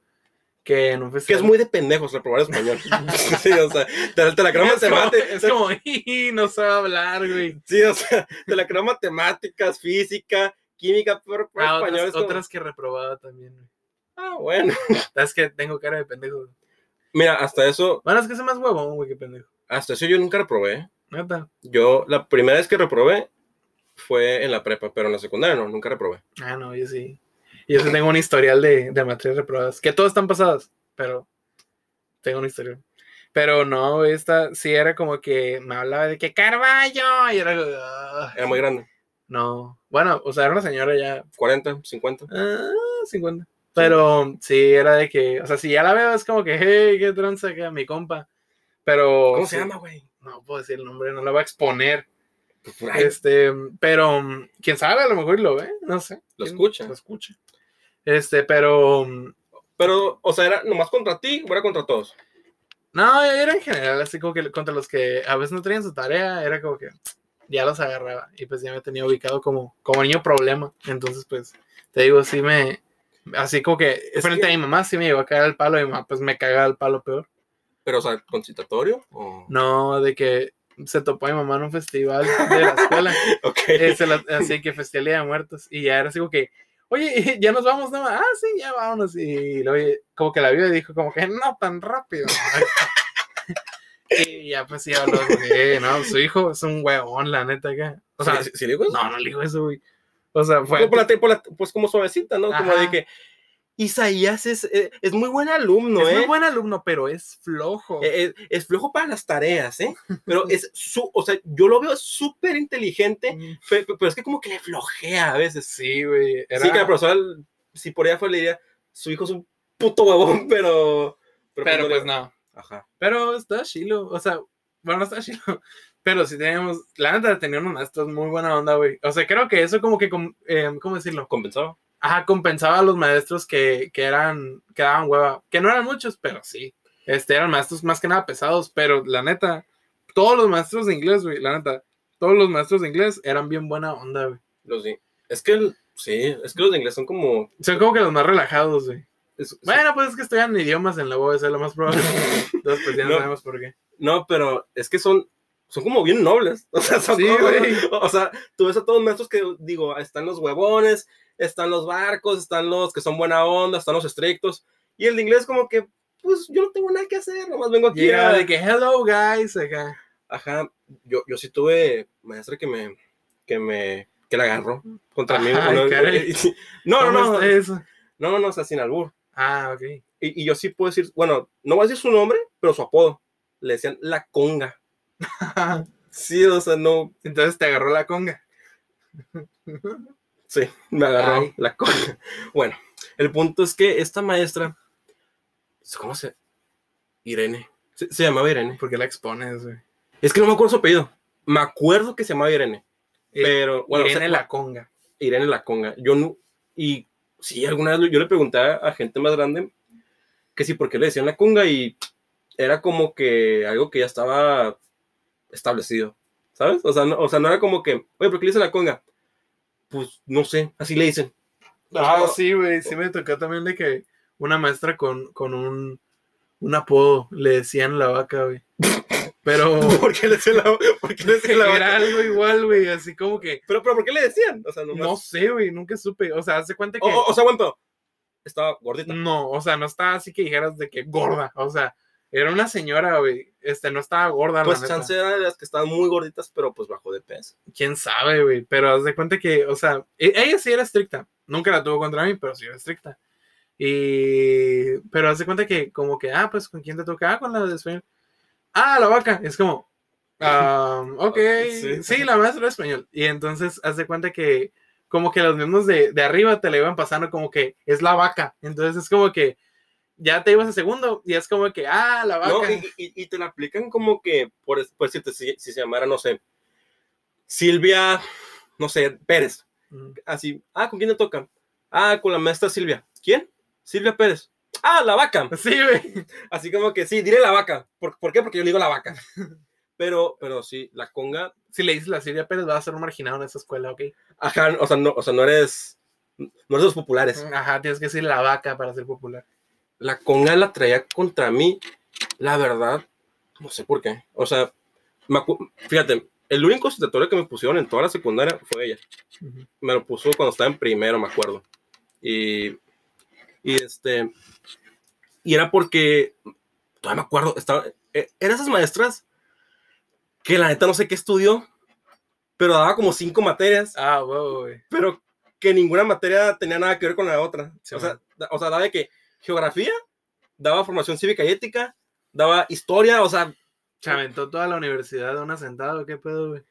que en un festival. Que es muy de pendejos reprobar español. sí, o sea, te, la creo matemáticas. Es como, no sabe hablar, güey. Sí, o sea, te la creo matemáticas, física, química, pero ah, español. Otras, otras que reprobaba también, güey. Ah, bueno. Es que tengo cara de pendejo. Mira, hasta eso. Bueno, es que es más huevón, güey, que pendejo. Hasta eso yo nunca reprobé. Neta. Yo, la primera vez que reprobé fue en la prepa, pero en la secundaria no, nunca reprobé. Ah, no, yo sí. Y yo tengo un historial de, de materias reprobadas, que todas están pasadas, pero tengo un historial. Pero no, esta sí era como que me hablaba de que Carballo, y era... Ah". era muy grande. No, bueno, o sea, era una señora ya... 40, 50. Ah, 50. Pero sí, era de que, o sea, si ya la veo es como que, hey, qué tranza que mi compa. Pero... ¿Cómo se llama, güey? No puedo decir el nombre, no la voy a exponer. Pues este, pero quién sabe, a lo mejor lo ve, no sé. Lo escucha. Lo escucha. Este, pero. Pero, o sea, ¿era nomás contra ti o era contra todos? No, era en general, así como que contra los que a veces no tenían su tarea, era como que ya los agarraba. Y pues ya me tenía ubicado como, como niño problema. Entonces, pues, te digo, sí me. Así como que frente a mi mamá sí me llegó a caer el palo y mi mamá pues me cagaba el palo peor. Pero, o sea, concitatorio? O... No, de que se topó a mi mamá en un festival de la escuela. ok. así que Festival de Muertos. Y ya era así como que oye, ya nos vamos, ¿no? Ah, sí, ya vámonos. Y luego, como que la vio y dijo, como que no tan rápido. y ya pues sí habló de, no, su hijo es un huevón, la neta, acá. O sea, ¿Sí, le dijo eso? No, no le dijo eso, güey. O sea, fue. pues como suavecita, ¿no? Como de que Isaías es, eh, es, muy buen alumno, es ¿eh? muy buen alumno, pero es flojo. Eh, es, flojo para las tareas, ¿eh? Pero es su, o sea, yo lo veo súper inteligente, pero, es que como que le flojea a veces. Sí, güey. Sí, que la profesora, si por ella fue, le diría, su hijo es un puto huevón, pero. Pero, pues, pues no. Ajá. Pero está chilo, o sea, bueno, no está chido. Pero sí teníamos, la neta, tenía unos maestros muy buena onda, güey. O sea, creo que eso como que, eh, ¿cómo decirlo? Compensaba. Ajá, compensaba a los maestros que, que eran, que daban hueva. Que no eran muchos, pero sí. Este, eran maestros más que nada pesados, pero la neta, todos los maestros de inglés, güey, la neta, todos los maestros de inglés eran bien buena onda, güey. Los sí. Es que, el, sí, es que los de inglés son como... Son como que los más relajados, güey. bueno, pues es que estudian idiomas en la UAS, es lo más probable. Entonces, pues ya no, sabemos por qué. No, pero es que son, son como bien nobles. O sea, son sí, güey. O sea, tú ves a todos los maestros que, digo, están los huevones, están los barcos, están los que son buena onda, están los estrictos. Y el de inglés como que, pues yo no tengo nada que hacer, nomás vengo aquí a... de que hello guys, acá. Ajá, yo, yo sí tuve maestra que me, que me, que la agarró contra mí. No, no, no, no, no, no, o sea, sin albur. Ah, ok. Y, y, yo sí puedo decir, bueno, no voy a decir su nombre, pero su apodo. Le decían la conga. sí, o sea, no. Entonces te agarró la conga. sí, me agarró la conga. Bueno, el punto es que esta maestra, ¿cómo se? Irene. Se, llamaba Irene. ¿Por qué la expones, güey? Es que no me acuerdo su apellido. Me acuerdo que se llamaba Irene. Pero, bueno, Irene la conga. Irene la conga. Yo no. Y sí, alguna vez yo le pregunté a gente más grande que sí, por qué le decían la conga y era como que algo que ya estaba establecido, ¿sabes? O sea, no, o sea, no era como que, oye, ¿por qué le dicen la conga? Pues no sé, así le dicen. Ah, sí, güey, sí me tocó también de que una maestra con, con un, un apodo le decían la vaca, güey. Pero. ¿Por qué le decían la, ¿por qué le decían la vaca? Era algo igual, güey, así como que. Pero, pero, ¿por qué le decían? O sea, No sé, güey, nunca supe. O sea, hace cuenta que. O, o sea, bueno, estaba gordita. No, o sea, no estaba así que dijeras de que gorda. O sea, era una señora, güey. Este, no estaba gorda. Pues chance era de las que estaban muy gorditas, pero pues bajo de peso. Quién sabe, güey. Pero haz de cuenta que, o sea, e, ella sí era estricta. Nunca la tuvo contra mí, pero sí era estricta. Y. Pero haz de cuenta que, como que, ah, pues con quién te toca, ah, con la de español. Ah, la vaca. Es como, um, ok. sí. sí, la maestra de español. Y entonces, haz de cuenta que, como que los mismos de, de arriba te la iban pasando como que es la vaca. Entonces es como que ya te ibas a segundo y es como que, ah, la vaca. No, y, te la aplican como que, por, por si, si, se llamara, no sé, Silvia, no sé, Pérez. Así, ah, ¿con quién te toca? Ah, con la maestra Silvia. ¿Quién? Silvia Pérez. Ah, la vaca. Sí, güey. Así como que sí, diré la vaca. ¿Por, ¿por qué? Porque yo le digo la vaca. Pero, pero sí, la conga. Si le dices la Silvia Pérez, va a ser un marginado en esa escuela, ¿ok? Ajá, o sea, no, o sea, no eres. No eres los populares. Ajá, tienes que decir la vaca para ser popular la conga la traía contra mí, la verdad, no sé por qué. O sea, fíjate, el único citatorio que me pusieron en toda la secundaria fue ella. Me lo puso cuando estaba en primero, me acuerdo. Y, y este, y era porque, todavía me acuerdo, estaba, e, eran esas maestras que la neta no sé qué estudió, pero daba como cinco materias. Ah, wow, Pero que ninguna materia tenía nada que ver con la otra. o, sea, o sea, daba de que geografía, daba formación cívica y ética, daba historia, o sea. Se aventó toda la universidad de una sentada, ¿qué pedo, güey?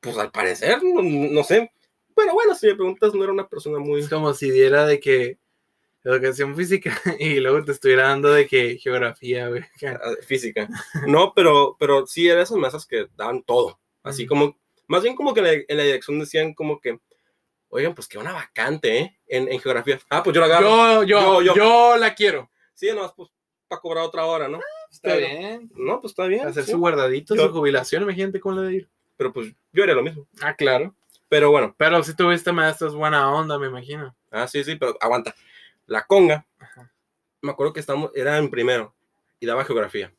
Pues al parecer, no, sé. Pero bueno, si me preguntas, no era una persona muy. Es como si diera de que educación física y luego te estuviera dando de que geografía, güey. Ah, física. No, pero, pero sí eran esas mesas que daban todo. Así como, más bien como que en la dirección decían como que oigan, pues que una vacante, ¿eh? En, geografía. Ah, pues yo la agarro. Yo, yo, yo, la quiero. Sí, no, pues para cobrar otra hora, ¿no? Ah, está bien. No, pues está bien. Hacer su guardadito, su jubilación, imagínate cómo le de ir. Pero pues yo haría lo mismo. Ah, claro. Pero bueno. Pero si tuviste maestros buena onda, me imagino. Ah, sí, sí, pero aguanta. La conga, me acuerdo que estamos, era en primero y daba geografía.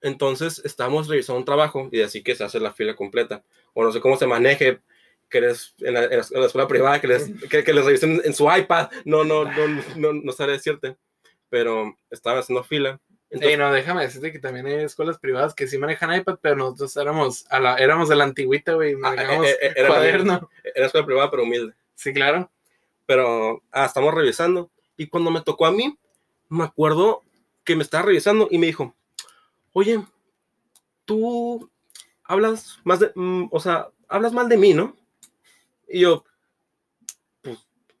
Entonces estábamos revisando un trabajo y así que se hace la fila completa. O no sé cómo se maneje que les, en, la, escuela privada, que les, que, les revisen en su iPad, no, no, no, no, no sabe decirte, pero estaban haciendo fila. Entonces, no, déjame decirte que también hay escuelas privadas que sí manejan iPad, pero nosotros éramos, a la, éramos de la antigüita, güey, ah, manejamos eh, eh, era, cuaderno. Era escuela privada, pero humilde. Sí, claro. Pero, ah, estamos revisando, y cuando me tocó a mí, me acuerdo que me estaba revisando y me dijo, oye, tú hablas más de, mm, o sea, hablas mal de mí, ¿no? Y yo, pues,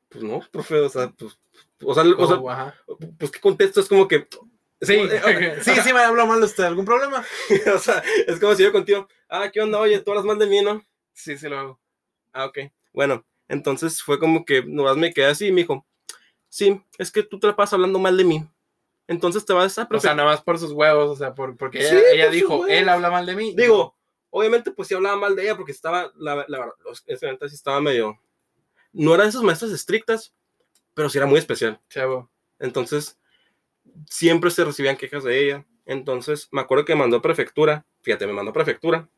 pues no, profe, o sea, pues, o sea, o sea pues qué contesto es como que, Sí, sí, sí me habló mal de usted. ¿Algún problema? o sea, es como si yo contigo, ah, ¿qué onda? Oye, tú hablas mal de mí, ¿no? Sí, sí lo hago. Ah, ok. Bueno, entonces fue como que nomás me quedé así y me dijo, sí, es que tú te la pasas hablando mal de mí. Entonces te vas a... O sea, nada más por sus huevos, o sea, por, porque ella, dijo, él habla mal de mí. Digo, obviamente pues sí hablaba mal de ella porque estaba, la, verdad, sí estaba medio... No era de esas maestras estrictas, pero sí era muy especial. Chavo. Entonces, siempre se recibían quejas de ella. Entonces, me acuerdo que mandó a prefectura, fíjate, me mandó a prefectura,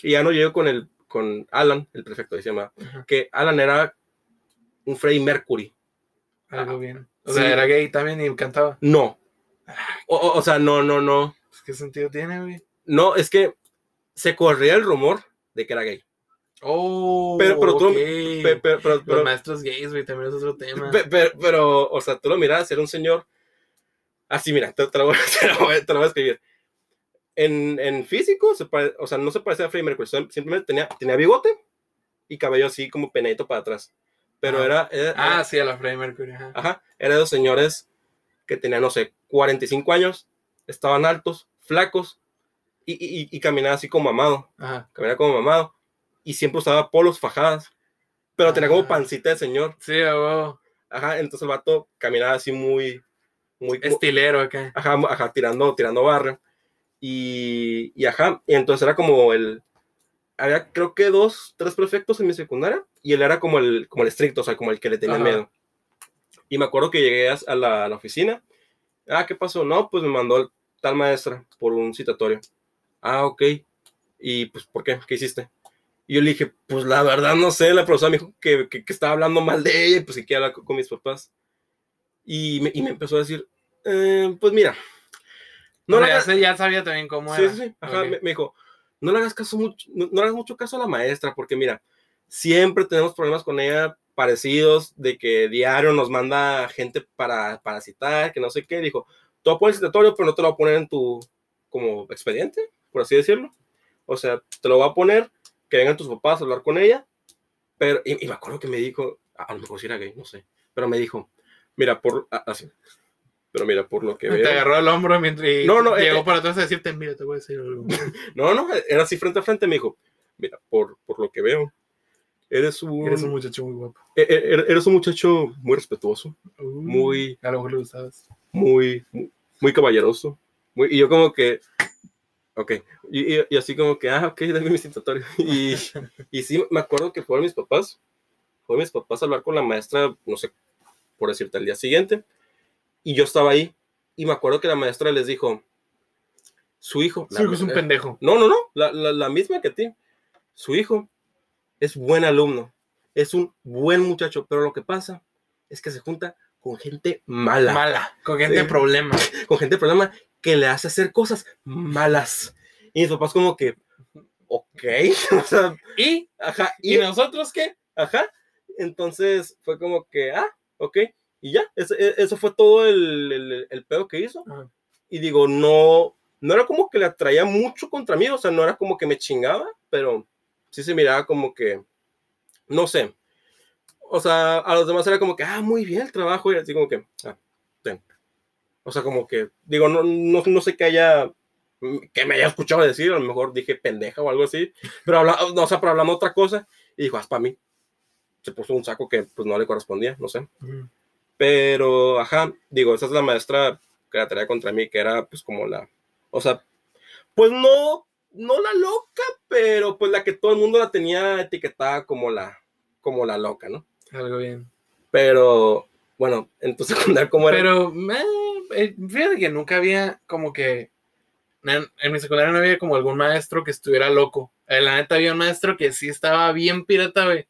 y ya no llego con el, con Alan, el prefecto, se llama, que Alan era un Freddie Mercury. Algo bien. O sea, era gay también y cantaba. No. O, sea, no, no, no. Pues, ¿Qué sentido tiene, güey? No, es que se corría el rumor de que era gay. Oh, pero, pero tú, los maestros gays, güey, también es otro tema. Pero, o sea, tú lo miras, era un señor. Así, mira, te, lo, voy, a escribir. En, en físico, se o sea, no se parecía a Freddie Mercury, simplemente tenía, tenía bigote y cabello así como penadito para atrás. Pero era, Ah, sí, a la Freddie Mercury. Ajá. ajá. Era de los señores que tenían, no sé, 45 años, estaban altos, flacos y, y, y caminaba así como mamado. Ajá. Caminaba como mamado y siempre usaba polos fajadas, pero tenía como ah. pancita de señor. Sí, wow. Ajá, entonces el vato caminaba así muy... muy Estilero acá. Ajá, ajá, tirando, tirando barrio. Y, y ajá, y entonces era como el... Había creo que dos, tres prefectos en mi secundaria y él era como el, como el estricto, o sea, como el que le tenía miedo. Y me acuerdo que llegué a la, a la, oficina. Ah, ¿qué pasó? No, pues me mandó tal maestra por un citatorio. Ah, ok. ¿Y pues por qué? ¿Qué hiciste? Y yo le dije, pues la verdad no sé, la profesora me dijo que, que, estaba hablando mal de ella y pues que quería hablar con, mis papás. Y me, y me, empezó a decir, eh, pues mira. No le hagas... ya sabía también cómo era. Sí, sí, Ajá, me, dijo, no le hagas caso mucho, no, no, le hagas mucho caso a la maestra, porque mira, siempre tenemos problemas con ella parecidos, de que diario nos manda gente para, para citar, que no sé qué. Dijo, tú poner el citatorio, pero no te lo voy a poner en tu, como, expediente, por así decirlo. O sea, te lo voy a poner que vengan tus papás a hablar con ella. Pero, y, me acuerdo que me dijo, a lo mejor si era gay, no sé, pero me dijo, mira, por, así, pero mira, por lo que veo. Te agarró el hombro mientras no, no, llegó eh, para atrás a decirte, mira, te voy a decir algo. no, no, era así frente a frente, me dijo, mira, por, por lo que veo, eres un... Eres un muchacho muy guapo. E, e, er, eres un muchacho muy respetuoso, uh, muy... A lo mejor lo gustabas. Muy, muy, caballeroso. Muy, y yo como que, Ok, y, y, así como que, ah, ok, dame mi citatorio. Y, y sí, me acuerdo que fueron mis papás, fueron mis papás a hablar con la maestra, no sé, por decirte, al día siguiente, y yo estaba ahí, y me acuerdo que la maestra les dijo, su hijo. Su hijo es un pendejo. No, no, no, la, la, la misma que a ti. Su hijo es buen alumno, es un buen muchacho, pero lo que pasa es que se junta con gente mala. Mala, con gente de problema. Con gente de problema que le hace hacer cosas malas. Y mis papás como que, ok, o sea, ¿y? Ajá, ¿y, nosotros qué? Ajá, entonces fue como que, ah, ok, y ya, eso, e, fue todo el, el, pedo que hizo. Y digo, no, no era como que le atraía mucho contra mí, o sea, no era como que me chingaba, pero sí se miraba como que, no sé, o sea, a los demás era como que, ah, muy bien el trabajo, y así como que, ah, o sea, como que, digo, no, no, no sé qué haya, que me haya escuchado decir, a lo mejor dije pendeja o algo así, pero habla, no, o sea, pero hablando otra cosa, y dijo, haz para mí. Se puso un saco que pues no le correspondía, no sé. Pero, ajá, digo, esa es la maestra que la traía contra mí, que era pues como la, o sea, pues no, no la loca, pero pues la que todo el mundo la tenía etiquetada como la, como la loca, ¿no? Algo bien. Pero, bueno, en tu secundaria, ¿cómo era? Pero, eh, fíjate que nunca había como que. En, mi secundaria no había como algún maestro que estuviera loco. En la neta había un maestro que sí estaba bien pirata, güey.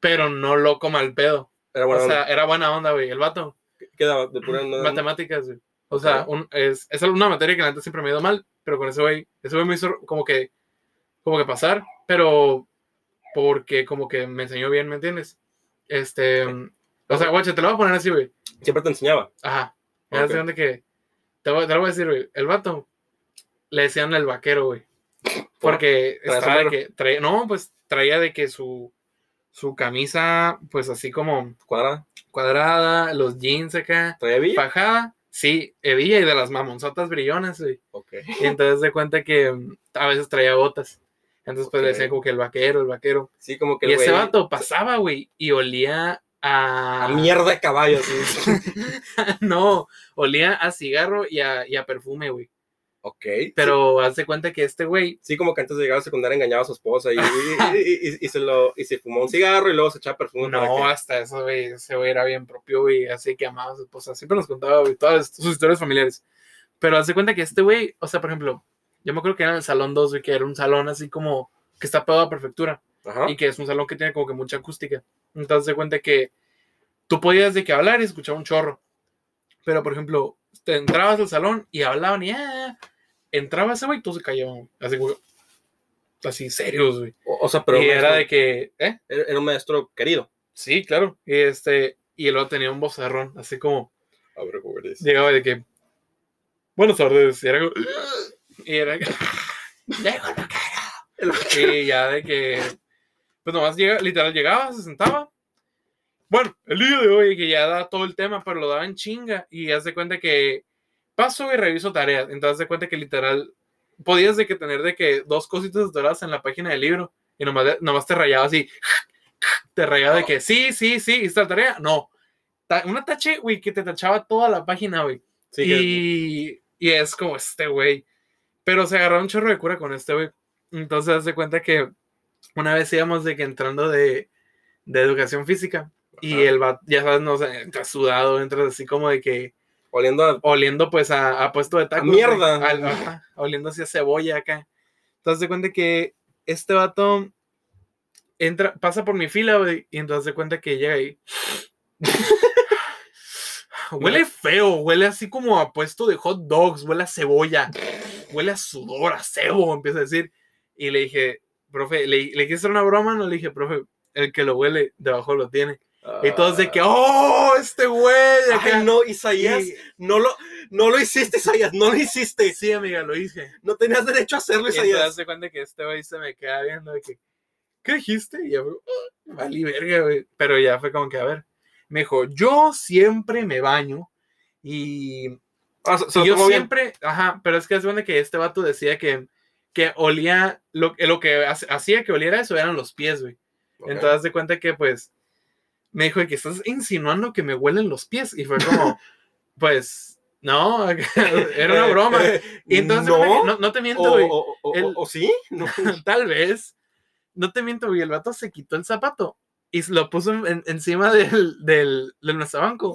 Pero no loco mal pedo. Era buena o sea, era buena onda, güey. El vato. ¿Qué daba? De pura Matemáticas, güey. O sea, un, es, es una materia que la neta siempre me ha ido mal. Pero con ese güey, ese güey me hizo como que, como que pasar. Pero porque como que me enseñó bien, ¿me entiendes? Este. O sea, guacha, te lo voy a poner así, güey. Siempre te enseñaba. Ajá. Okay. de que. Te, lo voy a decir, güey. El vato le decían el vaquero, güey. Porque estaba de que. Traía, no, pues traía de que su. Su camisa, pues así como. Cuadrada. Cuadrada, los jeans acá. ¿Traía Bajada. Sí, hebilla y de las mamonzotas brillonas, güey. Ok. Y entonces se cuenta que mm, a veces traía botas. Entonces, pues le Ok. decía como que el vaquero, el vaquero. Sí, como que Y el ese güey- vato pasaba, güey, y olía a. A mierda de caballo, no, olía a cigarro y a, y a perfume, güey. ok. Pero haz de cuenta que este güey. Sí, como que antes de llegar a la secundaria engañaba a su esposa y, y, y- se lo, y se fumó un cigarro y luego se echaba perfume. para No, que- hasta eso, güey. Ese güey era bien propio, güey. Así que amaba a su esposa. Siempre nos contaba, güey, todas sus historias familiares. Pero haz de cuenta que este güey, o sea, por ejemplo, yo me acuerdo que era en el salón 2, güey, que era un salón así como que está pegado a prefectura. Ajá. y que es un salón que tiene como que mucha acústica. Entonces se cuenta que tú podías de que hablar y escuchar un chorro. Pero, por ejemplo, te entrabas al salón y hablaban y ah, entraba ese güey y todos se callaban. Así, güey, así serios, güey. O, o sea, pero y era maestro- de que, ¿eh? era, un maestro querido. Sí, claro. Y este, y luego tenía un vocerrón, así como A ver, ¿cómo eres? llegaba de que, buenas tardes. Y era como, y era que. Y ya de que, pues nomás llega, literal llegaba, se sentaba. Bueno, el día de hoy que ya da todo el tema, pero lo daba en chinga y haz de cuenta que paso y reviso tareas. Entonces haz de cuenta que literal podías de que tener de que dos cositas doradas en la página del libro y nomás, de- nomás te rayaba así. Te rayaba de que sí, sí, sí, ¿hiciste la tarea? No. Una tache, güey, que te tachaba toda la página, güey. Sí, que- y, y es como este güey. Pero se agarró un chorro de cura con este güey. Entonces, hace cuenta que una vez íbamos de que entrando de, de educación física. Y Ajá. el va, ya sabes, no sé, sudado, entras así como de que oliendo a oliendo pues a, a puesto de tacos. mierda. güey, al- ajá, oliendo hacia cebolla acá. Entonces se cuenta que este vato entra, pasa por mi fila, güey, y entonces se cuenta que llega ahí. huele feo, huele así como a puesto de hot dogs, huele a cebolla, huele a sudor, a cebo, empieza a decir. Y le dije, profe, le, le quise hacer una broma, no le dije, profe, el que lo huele, debajo lo tiene. Y todos de que, oh, este güey. acá". Ay, no, Isaías, Y- no lo, no lo hiciste, Isaías, no lo hiciste. Sí, amiga, lo hice. No tenías derecho a hacerlo, Y entonces Isaías. se cuenta que este güey se me queda viendo de que, ¿qué dijiste? Y yo, "Ah, valí verga, güey. Pero ya fue como que, a ver. Me dijo, yo siempre me baño y, Ah, se- se y lo yo tomó bien. siempre, ajá, pero es que es donde que este vato decía que, que olía, lo, lo que hacía que oliera eso eran los pies, güey. Entonces de cuenta que, pues, me dijo que estás insinuando que me huelen los pies. Y fue como, pues, no, era una broma. Y entonces, no, no, te miento, o, güey. o- o- o- o sí, no. Tal vez. No te miento, güey. El vato se quitó el zapato y lo puso en- encima del, del, del mesabanco.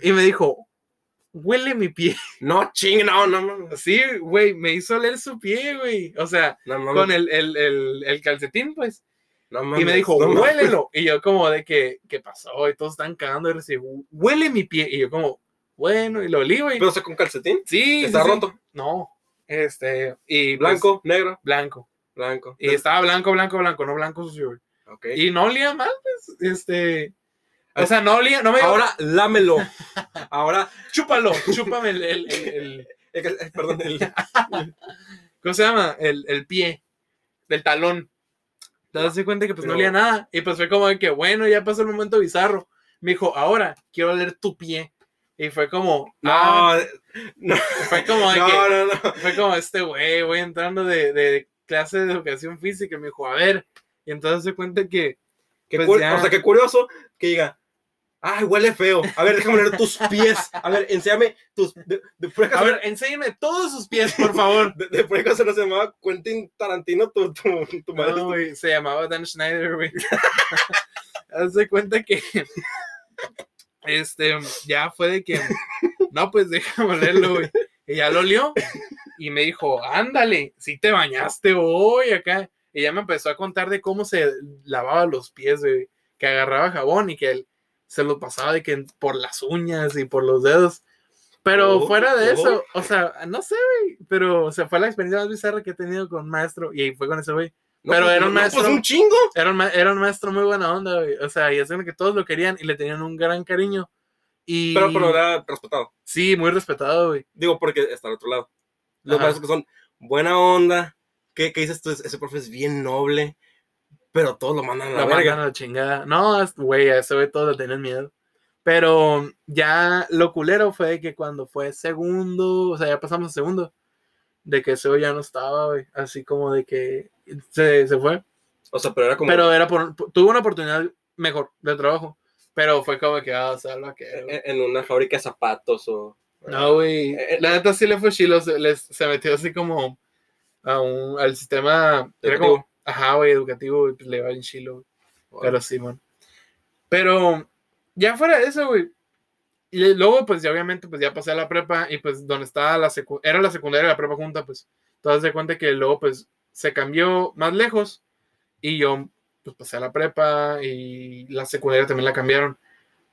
Y me dijo, huele mi pie. No, ching, no, no, no, Sí, güey, me hizo oler su pie, güey. O sea, no, no, con el, el, el, el calcetín, pues. no Y me dijo, no mames. huélelo. Y yo como de que, ¿qué pasó? Y todos están cagando y recién, huele mi pie. Y yo como, bueno, y lo olí, güey. Pero o sea, con calcetín, Sí, está sí, sí. roto. No, este, y pues, Blanco, negro, blanco. blanco. Y estaba blanco, blanco, blanco, no blanco sucio, güey. Ok. Y no olía mal, pues, este. O sea, no olía, no me Ahora, lámelo. Ahora, chúpalo, chúpame el, el, el- el- perdón, el, ¿cómo se llama? El, el pie, del talón. Te das cuenta que pues no olía nada. Y pues fue como de que, bueno, ya pasó el momento bizarro. Me dijo, ahora quiero oler tu pie. Y fue como, ah, no, no, fue como de que, no, no, no. fue como este güey, voy entrando de, de clase de educación física. Y me dijo, a ver. Y entonces se cuenta que, Qué Pues ya. O sea, qué curioso que diga, ay, huele feo. A ver, déjame ver tus pies. A ver, enséñame tus. De, de, a ver, enséñame todos sus pies, por favor. de, de no se llamaba Quentin Tarantino, tu, tu, tu maestro. No, güey, se llamaba Dan Schneider, güey. Haz de cuenta que este ya fue de que no, pues déjame olerlo, güey. Y ya lo olió y me dijo, ándale, si te bañaste hoy acá. Y ya me empezó a contar de cómo se lavaba los pies, güey. Que agarraba jabón y que él se lo pasaba de que por las uñas y por los dedos. Pero Oh, fuera de oh. eso, o sea, no sé, güey. Pero, o sea, fue la experiencia más bizarra que he tenido con maestro. Y ahí fue con ese güey. No, pero pues, era un no, maestro- Pues un chingo. Era un, era un maestro muy buena onda, güey. O sea, y es que todos lo querían y le tenían un gran cariño. Y Pero, pero era respetado. sí, muy respetado, güey. Digo, porque está al otro lado. Los Ajá. maestros que son buena onda. ¿Qué, qué dices tú? Ese profe es bien noble. Pero todos lo mandan a la La verga. mandan a la chingada. No, güey, a ese güey todos le tenían miedo. Pero ya lo culero fue que cuando fue segundo, o sea, ya pasamos a segundo, de que ese ya no estaba, güey. Así como de que se, se fue. O sea, pero era como. Pero era por, tuvo una oportunidad mejor de trabajo. Pero fue como que, ah, o sea, lo que. En, en una fábrica de zapatos o. No, güey. Eh, La neta sí le fue chilo. Se, les- se metió así como a un, al sistema. Era como. Ajá, güey, educativo. Y pues le va en chilo, güey. Pero sí, man. Pero ya fuera de eso, güey. Y luego, pues ya obviamente, pues ya pasé a la prepa y pues donde estaba la secu era la secundaria y la prepa junta, pues. Entonces de cuenta que luego, pues, se cambió más lejos y yo, pues, pasé a la prepa y la secundaria también la cambiaron.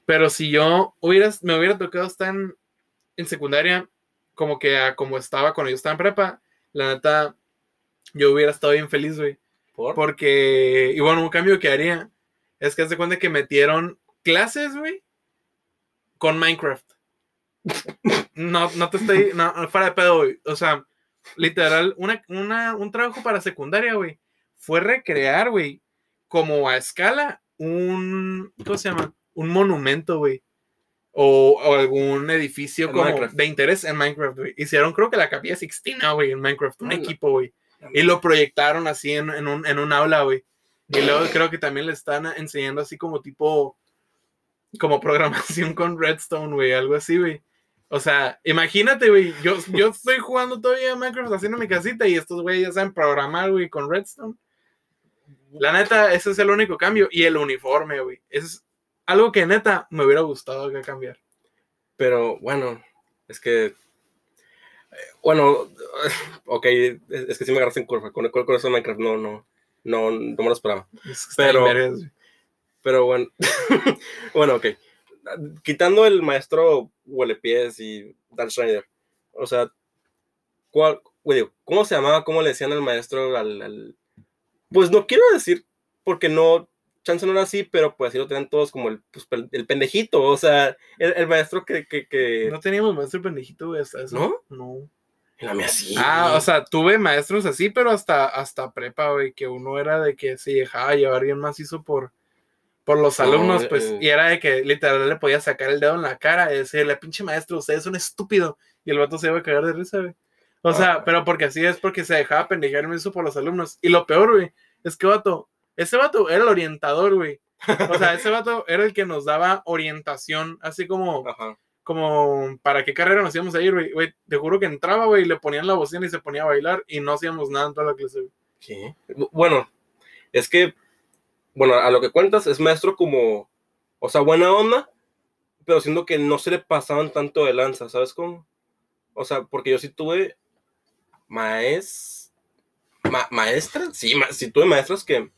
Pero si yo hubiera, me hubiera tocado estar en, en secundaria como que a como estaba cuando yo estaba en prepa, la neta, yo hubiera estado bien feliz, güey. ¿Por? Porque, y bueno, un cambio que haría es que haz de cuenta que metieron clases, güey, con Minecraft. No, no te estoy, no, no, fuera de pedo, güey. O sea, literal, una, una, un trabajo para secundaria, güey, fue recrear, güey, como a escala, un, ¿cómo se llama? Un monumento, güey. O, o algún edificio En como Minecraft. de interés en Minecraft, güey. Hicieron, creo que la capilla Sixtina, güey, en Minecraft, un Hola. equipo, güey. Y lo proyectaron así en, en un, en un aula, güey. Y luego creo que también le están enseñando así como tipo, como programación con Redstone, güey, algo así, güey. O sea, imagínate, güey, yo, yo estoy jugando todavía Minecraft haciendo mi casita y estos güeyes ya saben programar, güey, con Redstone. La neta, ese es el único cambio. Y el uniforme, güey. Es algo que neta me hubiera gustado que cambiar. Pero bueno, es que. Bueno, ok, es que sí me agarraste en curva. Con, con, con eso de Minecraft no, no, no, no me lo esperaba. Es que está Pero-. Pero bueno, bueno, ok. Quitando el maestro Huelepies y Dan Schneider, o sea, ¿cuál, digo, ¿cómo se llamaba? ¿Cómo le decían al maestro? Al, al- Pues no quiero decir porque no, chance no era así, pero pues así lo tenían todos como el, pues, el pendejito, o sea, el, el maestro que, que, que... No teníamos maestro pendejito, güey, hasta eso. ¿No? No. La mía sí. Ah, o sea, tuve maestros así, pero hasta, hasta prepa, güey, que uno era de que se dejaba llevar bien macizo por, por los No, alumnos, pues, eh. y era de que literal le podía sacar el dedo en la cara y decirle, pinche maestro, usted es un estúpido, y el vato se iba a cagar de risa, güey. O sea, Ah. pero porque así es porque se dejaba pendejar macizo por los alumnos. Y lo peor, güey, es que vato, ese vato era el orientador, güey. O sea, ese vato era el que nos daba orientación, así como Ajá. como para qué carrera nos íbamos a ir, güey. Güey, te juro que entraba, güey, y le ponían la bocina y se ponía a bailar y no hacíamos nada en toda la clase, güey. ¿Qué? Bu- Bueno, es que, bueno, a lo que cuentas es maestro como, o sea, buena onda, pero siento que no se le pasaban tanto de lanza, ¿sabes cómo? O sea, porque yo sí tuve maes... ma- maestras, sí, ma- sí tuve maestras que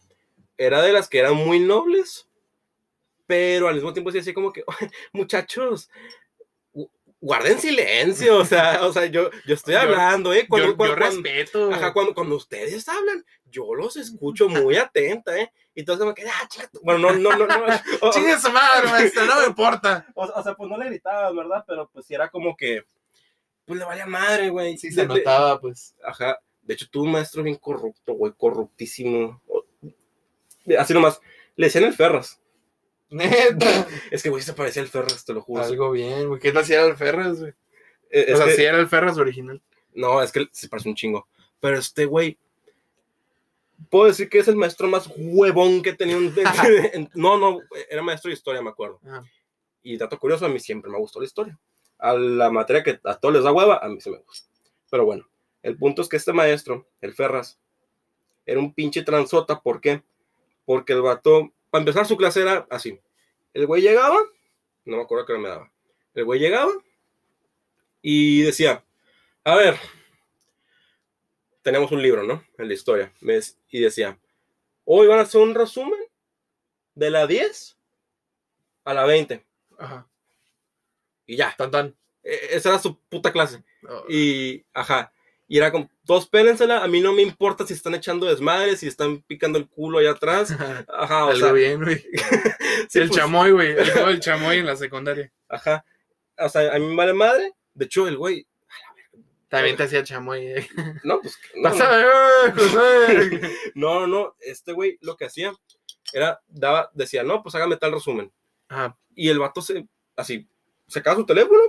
era de las que eran muy nobles, pero al mismo tiempo sí decía como que, muchachos, gu- guarden silencio, o sea, o sea, yo, yo estoy hablando, ¿eh? Cuando- yo, yo cuando- respeto. Ajá, cuando, cuando ustedes hablan, yo los escucho muy atenta, ¿eh? Y entonces me quedé, ah, chica, tu-". bueno, no, no, no, no. Chingue su madre, maestro, no me importa. o- o sea, pues no le gritabas, ¿verdad? Pero pues sí era como que, pues le valía madre, güey. Sí, se de- notaba, pues. Ajá, de hecho, un maestro bien corrupto, güey, corruptísimo. Así nomás, le decían el Ferras. Neta. Es que, güey, se parecía al Ferras, te lo juro. Algo bien, güey. ¿Qué tal si era el Ferras, güey? Eh, O sea, que- si era el Ferras original. No, es que se parece un chingo. Pero este güey. Puedo decir que es el maestro más huevón que he tenido. en- en- no, no, era maestro de historia, me acuerdo. Ajá. Y dato curioso, a mí siempre me gustó la historia. A la materia que a todos les da hueva, a mí sí me gusta. Pero bueno, el punto es que este maestro, el Ferras, era un pinche transota. ¿Por qué? Porque el vato, para empezar su clase era así. El güey llegaba, no me acuerdo qué me daba. El güey llegaba y decía, a ver, tenemos un libro, ¿no? En la historia. Y decía, hoy van a hacer un resumen de la 10 a la 20. Ajá. Y ya. Tan tan. E- Esa era su puta clase. Oh, Y, ajá. Y era como, todos pélensela. A mí no me importa si están echando desmadres, si están picando el culo allá atrás. Ajá, o Algo sea. bien, güey. sí, el pues, chamoy, güey. El juego del chamoy en la secundaria. Ajá. O sea, a mí me vale madre. De hecho, el güey. También te hacía chamoy, eh. No, pues. No, Pasa, eh, José. no, no, no. Este güey lo que hacía era, daba, decía, no, pues hágame tal resumen. Ajá. Y el vato se, así, sacaba su teléfono,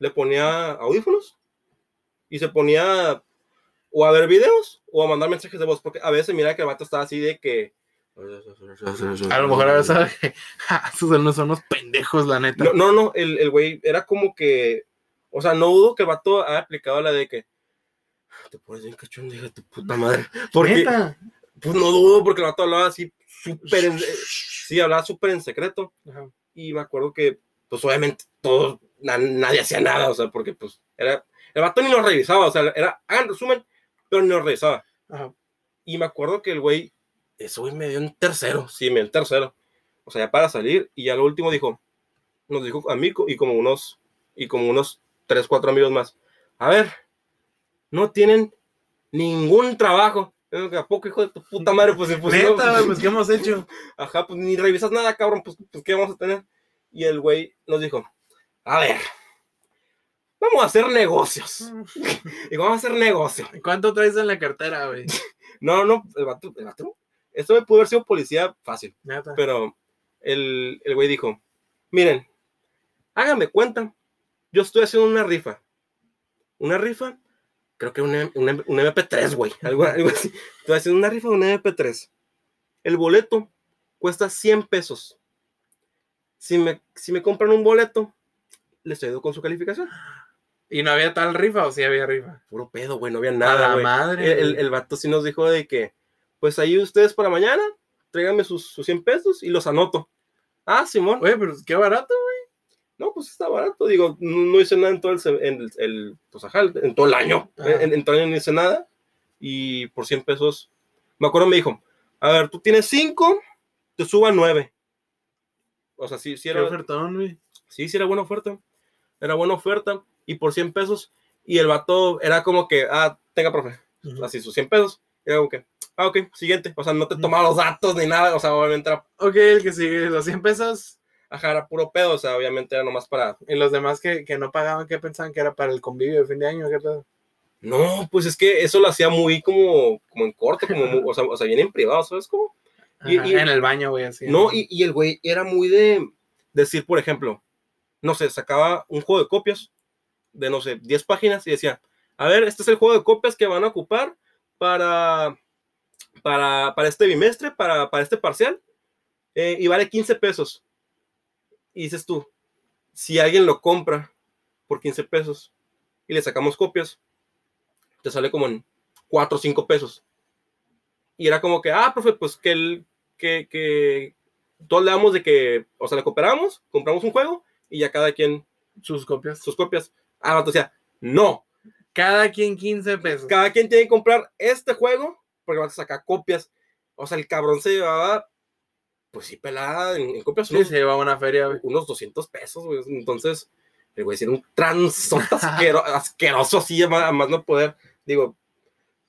le ponía audífonos y se ponía o a ver videos o a mandar mensajes de voz, porque a veces mira que el vato estaba así de que... A lo mejor a veces esos no son unos pendejos, la neta. No, no, no el, el güey era como que, o sea, no dudo que el vato haya aplicado la de que te pones bien cachón, de tu puta madre. Porque, ¿Neta? pues no dudo, porque el vato hablaba así súper, en, sí, hablaba súper en secreto. Y me acuerdo que, pues obviamente, todos, nadie hacía nada, o sea, porque pues era, el vato ni lo revisaba, o sea, era, hagan resumen, pero ni lo revisaba. Y me acuerdo que el güey, eso güey me dio un tercero, sí, me dio un tercero. O sea, ya para salir, y ya lo último dijo, nos dijo a mí y como unos, y como unos tres, cuatro amigos más. A ver, no tienen ningún trabajo. ¿A poco, hijo de tu puta madre? Pues, pues, Neta, pues, ¿qué hemos hecho? Ajá, pues ni revisas nada, cabrón, pues, pues, ¿qué vamos a tener? Y el güey nos dijo, a ver, vamos a hacer negocios. y vamos a hacer negocios. ¿Cuánto traes en la cartera, güey? no, no, el vato, el vato, esto me pudo haber sido policía fácil. Pero el, el güey dijo, miren, háganme cuenta, yo estoy haciendo una rifa. Una rifa creo que un, un, un MP3, güey, algo, algo, así. Estoy haciendo una rifa de un MP3. El boleto cuesta 100 pesos. Si me, si me compran un boleto, les ayudo con su calificación. ¿Y no había tal rifa o sí había rifa? Puro pedo, güey, no había nada. la madre. El, el, vato sí nos dijo de que, pues ahí ustedes para mañana, tráiganme sus, sus 100 pesos y los anoto. Ah, Simón. Oye, pero qué barato, güey. No, pues está barato. Digo, no, hice nada en todo el, en el, pues, en todo el año. En, todo el año no hice nada. Y por 100 pesos, me acuerdo, me dijo, a ver, tú tienes 5, te suba 9. O sea, sí, sí era... güey. Sí, sí era buena oferta. Era buena oferta. Y por 100 pesos. Y el vato era como que, ah, tenga, profe. Así, sus 100 pesos. Y era como que, ah, ok, siguiente. O sea, no te tomaba los datos ni nada. O sea, obviamente era... Ok, el que sigue los 100 pesos Ajá, era puro pedo, o sea, obviamente era nomás para. ¿Y los demás que, que no pagaban, qué pensaban que era para el convivio de fin de año? ¿Qué pedo? No, pues es que eso lo hacía muy como, como en corto, como, o, sea, o sea, bien en privado, ¿sabes cómo? Y, en el baño, güey, así. No, y, y, el güey era muy de decir, por ejemplo, no sé, sacaba un juego de copias de, no sé, 10 páginas y decía, a ver, este es el juego de copias que van a ocupar para, para, para este bimestre, para, para este parcial, eh, y vale 15 pesos. Y dices tú, si alguien lo compra por 15 pesos y le sacamos copias, te sale como en 4 o 5 pesos. Y era como que, ah, profe, pues que, el, que, que todos le damos de que, o sea, le cooperamos, compramos un juego y ya cada quien sus copias. Sus copias. Ah, o sea, no. Cada quien 15 pesos. Cada quien tiene que comprar este juego porque va a sacar copias. O sea, el cabrón se llevaba pues sí, pelada en, en copias. Sí, se lleva una feria, Unos 200 pesos, güey. Entonces, el güey era un transota asqueroso, así, a más no poder. Digo,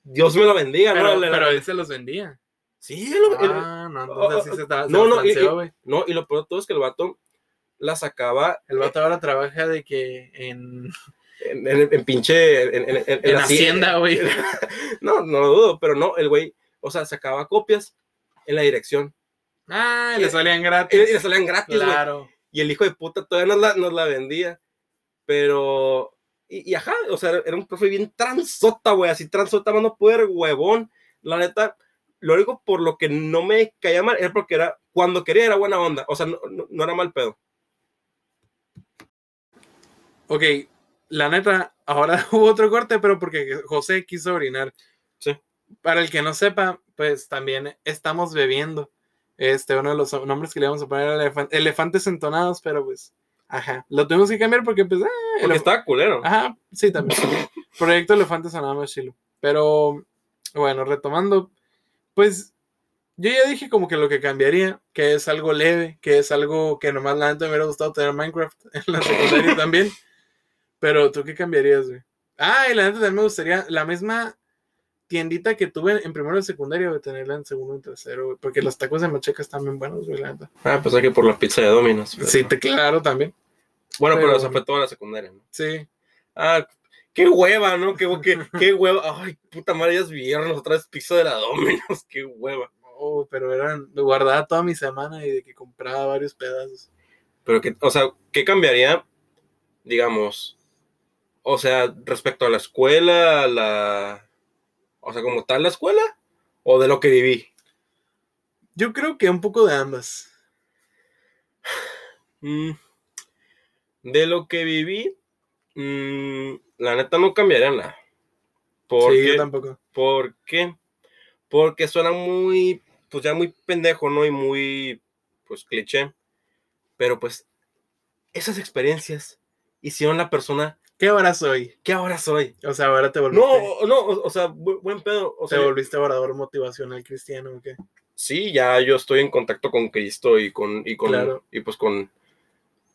Dios me lo bendiga, pero, ¿no? Pero él se los vendía. Sí, él, ah, no, entonces sí se estaba. No, no, y, no, y lo peor de todo es que el vato la sacaba. El vato ahora trabaja de que en. En, en, pinche. En, en Hacienda, güey. no, no lo dudo, pero no, el güey, o sea, sacaba copias en la dirección Ah, le salían gratis. Y le salían gratis, Claro. Y el hijo de puta todavía nos la, nos la vendía. Pero. Y, ajá, o sea, era un profe bien transota, güey, así transota, no poder, huevón. La neta, lo único por lo que no me caía mal era porque era, cuando quería era buena onda, o sea, no, no, era mal pedo. Ok, la neta, ahora hubo otro corte, pero porque José quiso orinar. Sí. Para el que no sepa, pues también estamos bebiendo. Este, uno de los nombres que le vamos a poner era elefantes entonados, pero pues, ajá, lo tuvimos que cambiar porque pues, ah, porque estaba culero. Ajá, sí, también. Proyecto Elefantes más chilo. Pero, bueno, retomando, pues, yo ya dije como que lo que cambiaría, que es algo leve, que es algo que nomás la gente me hubiera gustado tener Minecraft en la secundaria también. Pero, ¿tú qué cambiarías, güey? Ah, y la gente también me gustaría la misma tiendita que tuve en primero y secundario de tenerla en segundo y tercero, porque los tacos de macheca están bien buenos, güey, la Ah, pues que por la pizza de Domino's. Sí, te claro también. Bueno, pero, eso fue toda la secundaria, ¿no? Sí. Ah, qué hueva, ¿no? Qué, qué, qué hueva. Ay, puta madre, ellas vieron otra vez pizza de la Domino's, qué hueva. Oh, pero eran, guardaba toda mi semana y de que compraba varios pedazos. Pero que, o sea, ¿qué cambiaría, digamos, o sea, respecto a la escuela, la, o sea, como tal la escuela, o de lo que viví? Yo creo que un poco de ambas. Mm, de lo que viví, mm, la neta no cambiaría nada. sí, yo tampoco. ¿Por qué? Porque suena muy, pues ya muy pendejo, ¿no? Y muy, pues cliché. Pero pues, esas experiencias hicieron la persona. ¿Qué ahora soy? ¿Qué ahora soy? O sea, ahora te volviste. No, no, o, sea, buen pedo. O ¿Te volviste orador motivacional cristiano o qué? Sí, ya yo estoy en contacto con Cristo y con, y con, y pues con,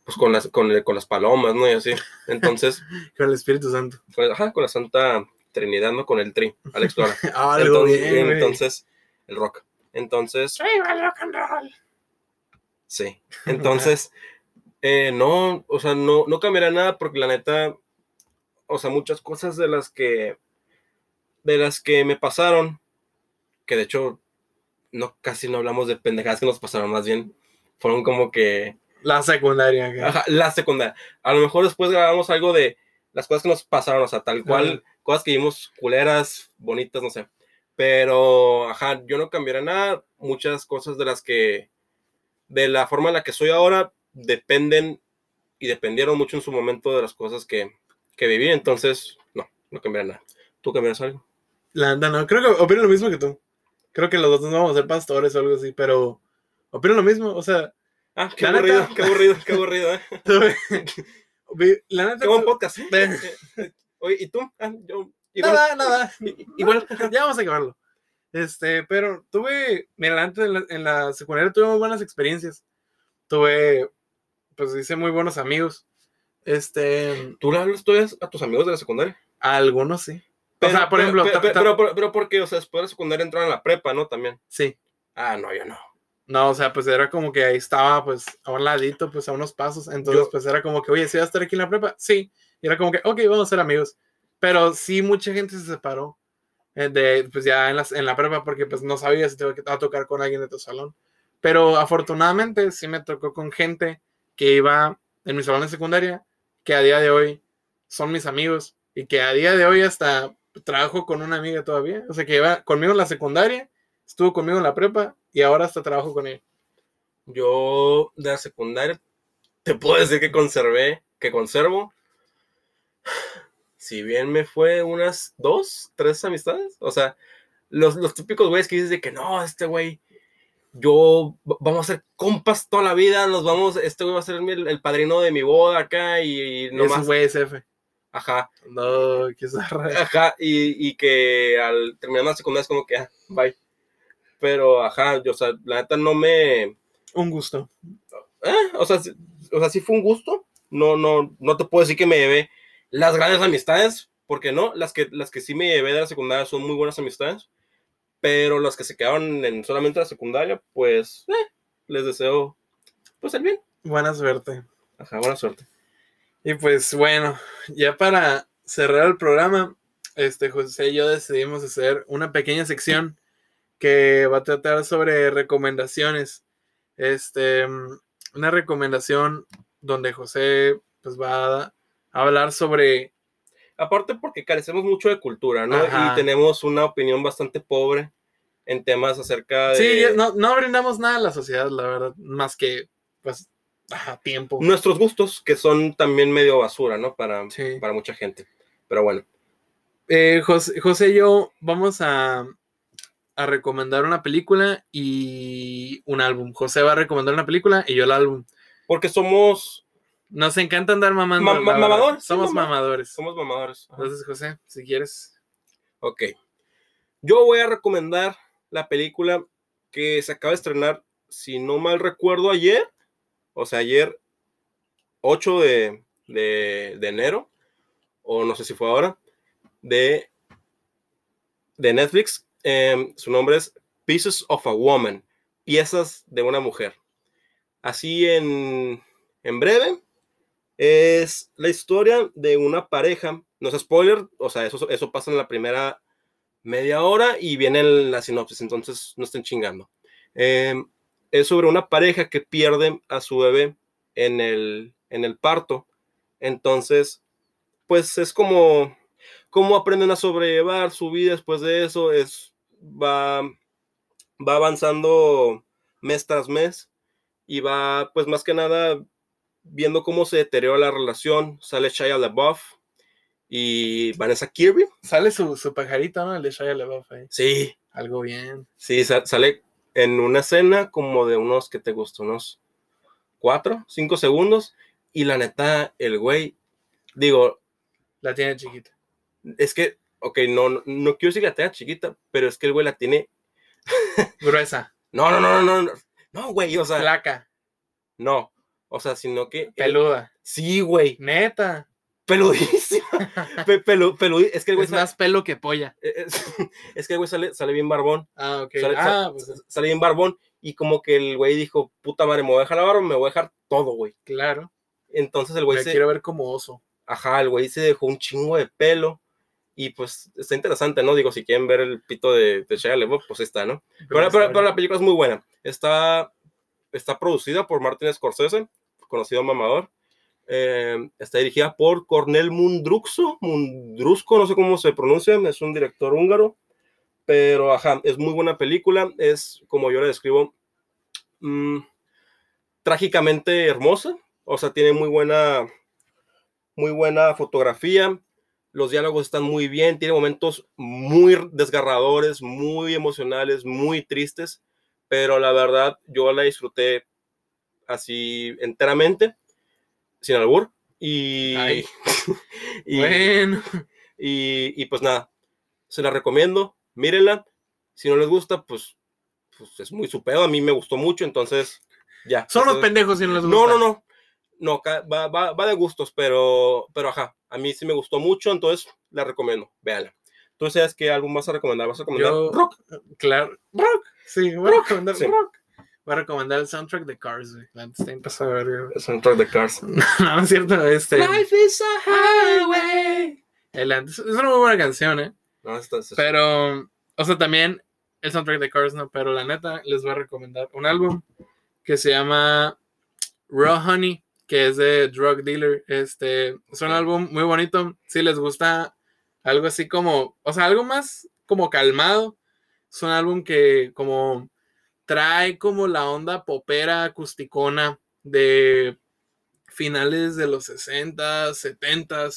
pues con las, con, las palomas, ¿no? Y así. Entonces. con el Espíritu Santo. ajá, con la Santa Trinidad, ¿no? Con el Tri, Alex Lora. ah, entonces, bien, entonces, el rock. Entonces. el rock and roll! Sí. Entonces, eh, no, o sea, no, no cambiará nada porque la neta, o sea, muchas cosas de las que, de las que me pasaron, que de hecho, no, casi no hablamos de pendejadas que nos pasaron, más bien, fueron como que... La secundaria. Ajá, la secundaria. A lo mejor después grabamos algo de las cosas que nos pasaron, o sea, tal cual, cosas que vimos culeras, bonitas, no sé. Pero, ajá, yo no cambiaré nada. Muchas cosas de las que de la forma en la que soy ahora dependen y dependieron mucho en su momento de las cosas que, que viví. Entonces, no, no cambiaré nada. ¿Tú cambiarás algo? La anda, no. Creo que opino lo mismo que tú. Creo que los dos no vamos a ser pastores o algo así, pero opino lo mismo. O sea. Ah, qué aburrido, qué aburrido, qué aburrido, ¿eh? la neta. Qué buen podcast, ¿eh? Oye, ¿y tú? Ah, yo, igual, nada, nada. Igual, ya vamos a acabarlo. Este, pero tuve, mira, antes en la, en la secundaria tuve muy buenas experiencias. Tuve, pues hice muy buenos amigos. Este. ¿Tú le hablas todavía a tus amigos de la secundaria? A algunos sí. Pero, o sea, por ejemplo. Pero, pero, pero, pero, porque, o sea, después de la secundaria entraron a la prepa, ¿no? También. Sí. Ah, no, yo no. No, o sea, pues era como que ahí estaba, pues, a un ladito, pues, a unos pasos. Entonces, pues era como que, oye, ¿sí vas a estar aquí en la prepa? Sí. Y era como que, ok, vamos a ser amigos. Pero sí, mucha gente se separó. Eh, de, pues ya en, las, en la prepa porque pues no sabía si te iba a tocar con alguien de tu salón. Pero afortunadamente sí me tocó con gente que iba en mi salón de secundaria, que a día de hoy son mis amigos y que a día de hoy hasta trabajo con una amiga todavía. O sea, que iba conmigo en la secundaria, estuvo conmigo en la prepa y ahora hasta trabajo con ella. Yo de la secundaria te puedo decir que conservé, que conservo si bien me fue unas dos, tres amistades, o sea, los, los típicos güeyes que dices de que no, este güey, yo, vamos a ser compas toda la vida, nos vamos, este güey va a ser el, padrino de mi boda acá y, no más. güey es F. Ajá. No, qué zarra. Ajá, y, y, que al terminar la secundaria es como que, ah, bye. Pero, ajá, yo, o sea, la neta no me... Un gusto. ¿Eh? O sea, o sea, sí fue un gusto. No, no, no te puedo decir que me llevé las grandes amistades, porque no, las que, las que sí me llevé de la secundaria son muy buenas amistades, pero las que se quedaron en solamente la secundaria, pues eh, les deseo pues el bien. Buena suerte. Ajá, buena suerte. Y pues bueno, ya para cerrar el programa, este José y yo decidimos hacer una pequeña sección que va a tratar sobre recomendaciones. Este, una recomendación donde José pues va a hablar sobre... Aparte porque carecemos mucho de cultura, ¿no? Y tenemos una opinión bastante pobre en temas acerca de... Sí, no, no brindamos nada a la sociedad, la verdad, más que, pues, tiempo. Nuestros gustos, que son también medio basura, ¿no? Para, para mucha gente. Pero bueno. Eh, José, José, y yo vamos a, a recomendar una película y un álbum. José va a recomendar una película y yo el álbum. Porque somos nos encanta andar mamando. mamadores. Somos mamadores. Somos mamadores. Entonces, José, si quieres. Ok. Yo voy a recomendar la película que se acaba de estrenar, si no mal recuerdo, ayer. O sea, ayer 8 de, enero. O no sé si fue ahora. De, de Netflix. Em, su nombre es Pieces of a Woman. Piezas de una mujer. Así en, en breve, es la historia de una pareja, no es spoiler, o sea, eso, eso pasa en la primera media hora y viene la sinopsis, entonces no estén chingando. Em, es sobre una pareja que pierde a su bebé en el, en el parto. Entonces, pues es como, cómo aprenden a sobrellevar su vida después de eso, es, va, va avanzando mes tras mes y va, pues más que nada, viendo cómo se deteriora la relación. Sale Shia LaBeouf y Vanessa Kirby. Sale su, su pajarito, ¿no? El de Shia LaBeouf ahí. Sí. Algo bien. Sí, sale en una escena como de unos, que te gustó? Unos cuatro, cinco segundos. Y la neta, el güey, digo... La tiene chiquita. Es que, ok, no, no, quiero decir que la tenga chiquita, pero es que el güey la tiene... Gruesa. No, no, no, no, no, no, güey, o sea... Flaca. No, o sea, sino que... Peluda. sí, güey. Neta. Peludísima. es que el güey... Es más pelo que polla. E, es, que el güey sale, sale bien barbón. Ah, ok. Sale, ah, pues... sale bien barbón. Y como que el güey dijo, puta madre, me voy a dejar la barba, me voy a dejar todo, güey. Claro. Entonces el güey se... quiero ver como oso. Ajá, el güey se dejó un chingo de pelo. Y pues está interesante, ¿no? Digo, si quieren ver el pito de, de Shia LaBeouf, pues está, ¿no? Pero, pero, la película es muy buena. Está, está producida por Martin Scorsese, conocido mamador. Eh, está dirigida por Cornel Mundruxo, Mundrusco, no sé cómo se pronuncia, es un director húngaro. Pero, ajá, es muy buena película. Es, como yo la describo, mmm, trágicamente hermosa. O sea, tiene muy buena, muy buena fotografía los diálogos están muy bien, tiene momentos muy desgarradores, muy emocionales, muy tristes, pero la verdad yo la disfruté así enteramente, sin albur, y, y, bueno. y, pues nada, se la recomiendo, mírenla, si no les gusta, pues, pues es muy su a mí me gustó mucho, entonces ya. Son los pendejos si no les gusta. No, no, no, no, va, va, va de gustos, pero, pero ajá, a mí sí me gustó mucho, entonces la recomiendo, véanla. ¿Tú sabes qué álbum vas a recomendar? ¿Vas a recomendar rock? Claro, rock. Sí, voy a recomendar rock. Voy a recomendar el soundtrack de Cars, güey. Está a ver, El soundtrack de Cars. no, es cierto, este. Life is a highway. es una muy buena canción, ¿eh? No, está, Pero, o sea, también el soundtrack de Cars, no, pero la neta les voy a recomendar un álbum que se llama Raw Honey que es de Drug Dealer. Este, es un álbum muy bonito. Si les gusta algo así como, o sea, algo más como calmado. Es un álbum que como trae como la onda popera acusticona de finales de los 60, 70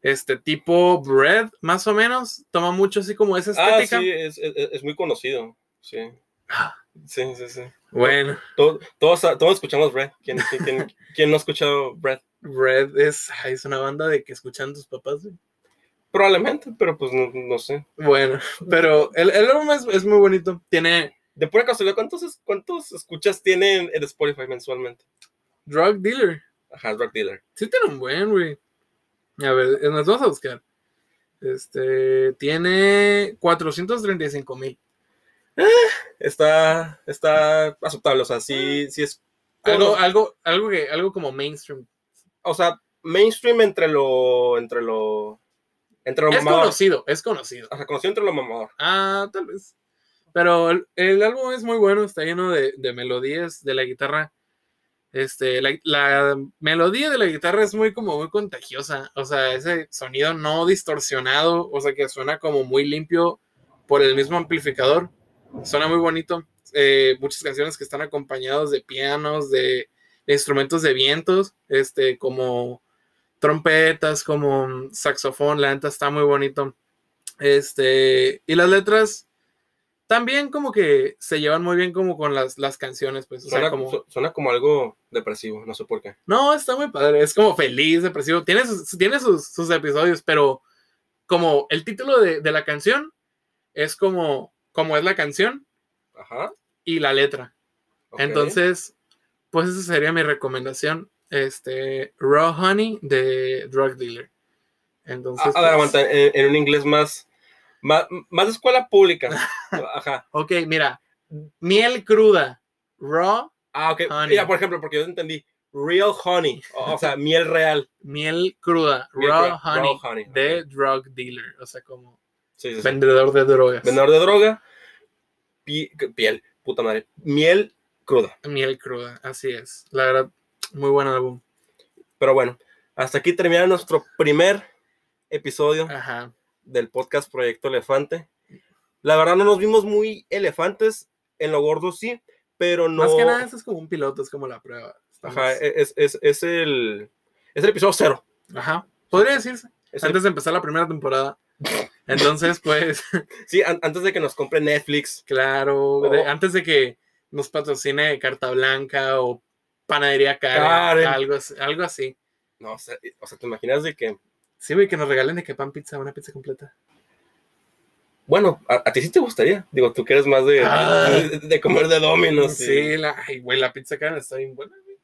este tipo Bread, más o menos, toma mucho así como esa ah, estética. Ah, sí, es, es, muy conocido, sí. Ah. Sí, sí, sí. Bueno. Todos, todos, escuchamos Red. ¿Quién, quién, no ha escuchado Red? Red es, es una banda de que escuchan tus papás. Probablemente, pero pues no, sé. Bueno, pero el, el álbum es, muy bonito. Tiene. De pura casualidad, ¿cuántos, ¿cuántos escuchas tiene en Spotify mensualmente? Drug Dealer. Ajá, Drug Dealer. Sí, tiene un buen, güey. A ver, nos vamos a buscar. Este. Tiene 435 mil. Eh, está, está aceptable, o sea, sí, sí es... Algo, algo, algo, que, algo como mainstream. O sea, mainstream entre lo, entre lo, entre lo Es conocido, es conocido. O sea, conocido entre lo mamador. Ah, tal vez. Pero el, álbum es muy bueno, está lleno de, de melodías de la guitarra. Este, la, melodía de la guitarra es muy como muy contagiosa, o sea, ese sonido no distorsionado, o sea, que suena como muy limpio por el mismo amplificador. Suena muy bonito. Eh, muchas canciones que están acompañados de pianos, de, instrumentos de vientos, este, como trompetas, como saxofón, la neta está muy bonito. Este, y las letras también como que se llevan muy bien como con las, las canciones, pues. suena, como, suena como algo depresivo, no sé por qué. No, está muy padre, es como feliz, depresivo. Tiene sus, tiene sus, episodios, pero como el título de, de la canción es como como es la canción y la letra. Entonces, pues esa sería mi recomendación. Este, Raw Honey de Drug Dealer. Entonces, a, pues en, un inglés más, más, de escuela pública. Ajá. ok, mira, miel cruda, raw. Ah, ok. Mira, por ejemplo, porque yo entendí. Real honey, o, sea, miel real. Miel cruda, raw, honey, de drug dealer, o sea, como Vendedor de drogas. Vendedor de droga. piel, puta madre. Miel cruda. Miel cruda, así es. La verdad, Muy buen álbum. Pero bueno, hasta aquí termina nuestro primer episodio Ajá. Del podcast Proyecto Elefante. La verdad no nos vimos muy elefantes, en lo gordo sí, pero no... Más que nada, eso es como un piloto, es como la prueba. Estamos- Ajá, es, es, es el, es el episodio cero. Ajá. Podría decirse. Es el- Antes de empezar la primera temporada. Entonces, pues, sí, an- antes de que nos compre Netflix. claro, de- Oh. antes de que nos patrocine Carta Blanca o Panadería Karen, Karen. Algo, algo así. No, o sea, o sea, ¿te imaginas de que... Sí, güey, que nos regalen de que pan pizza, una pizza completa. Bueno, a, a ti sí te gustaría. Digo, tú que eres más de, Ah. de, de comer de Domino's. y- Sí, la, ay, güey, la pizza Karen está bien buena, güey.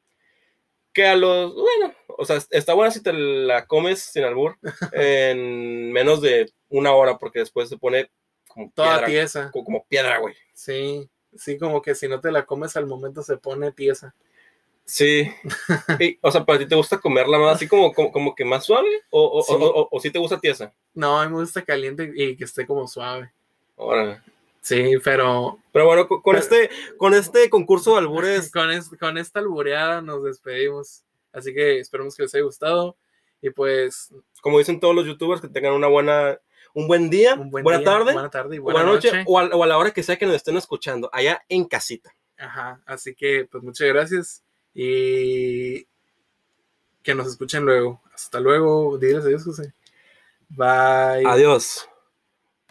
que a los, bueno, o sea, está buena si te la comes sin albur en menos de una hora, porque después se pone como Toda piedra, tiesa. co- como piedra, güey. Sí, sí, como que si no te la comes al momento se pone tiesa. Sí. Y, o sea, ¿para ti te gusta comerla más así como, como, como que más suave? ¿O, o, Sí. o, o- o sí te gusta tiesa? No, a mí me gusta caliente y que esté como suave. Órale. Sí, pero Pero bueno, con, con Pero- este, con este concurso de albures, con, es- con esta albureada nos despedimos. Así que esperemos que les haya gustado. Y pues, como dicen todos los youtubers, que tengan una buena, un buen día, un buen buena día, tarde, buena tarde y buena, buena, noche, noche. O, a, o a la hora que sea que nos estén escuchando, allá en casita. Ajá, así que pues muchas gracias y que nos escuchen luego. Hasta luego. Diles adiós, José. Bye. Adiós.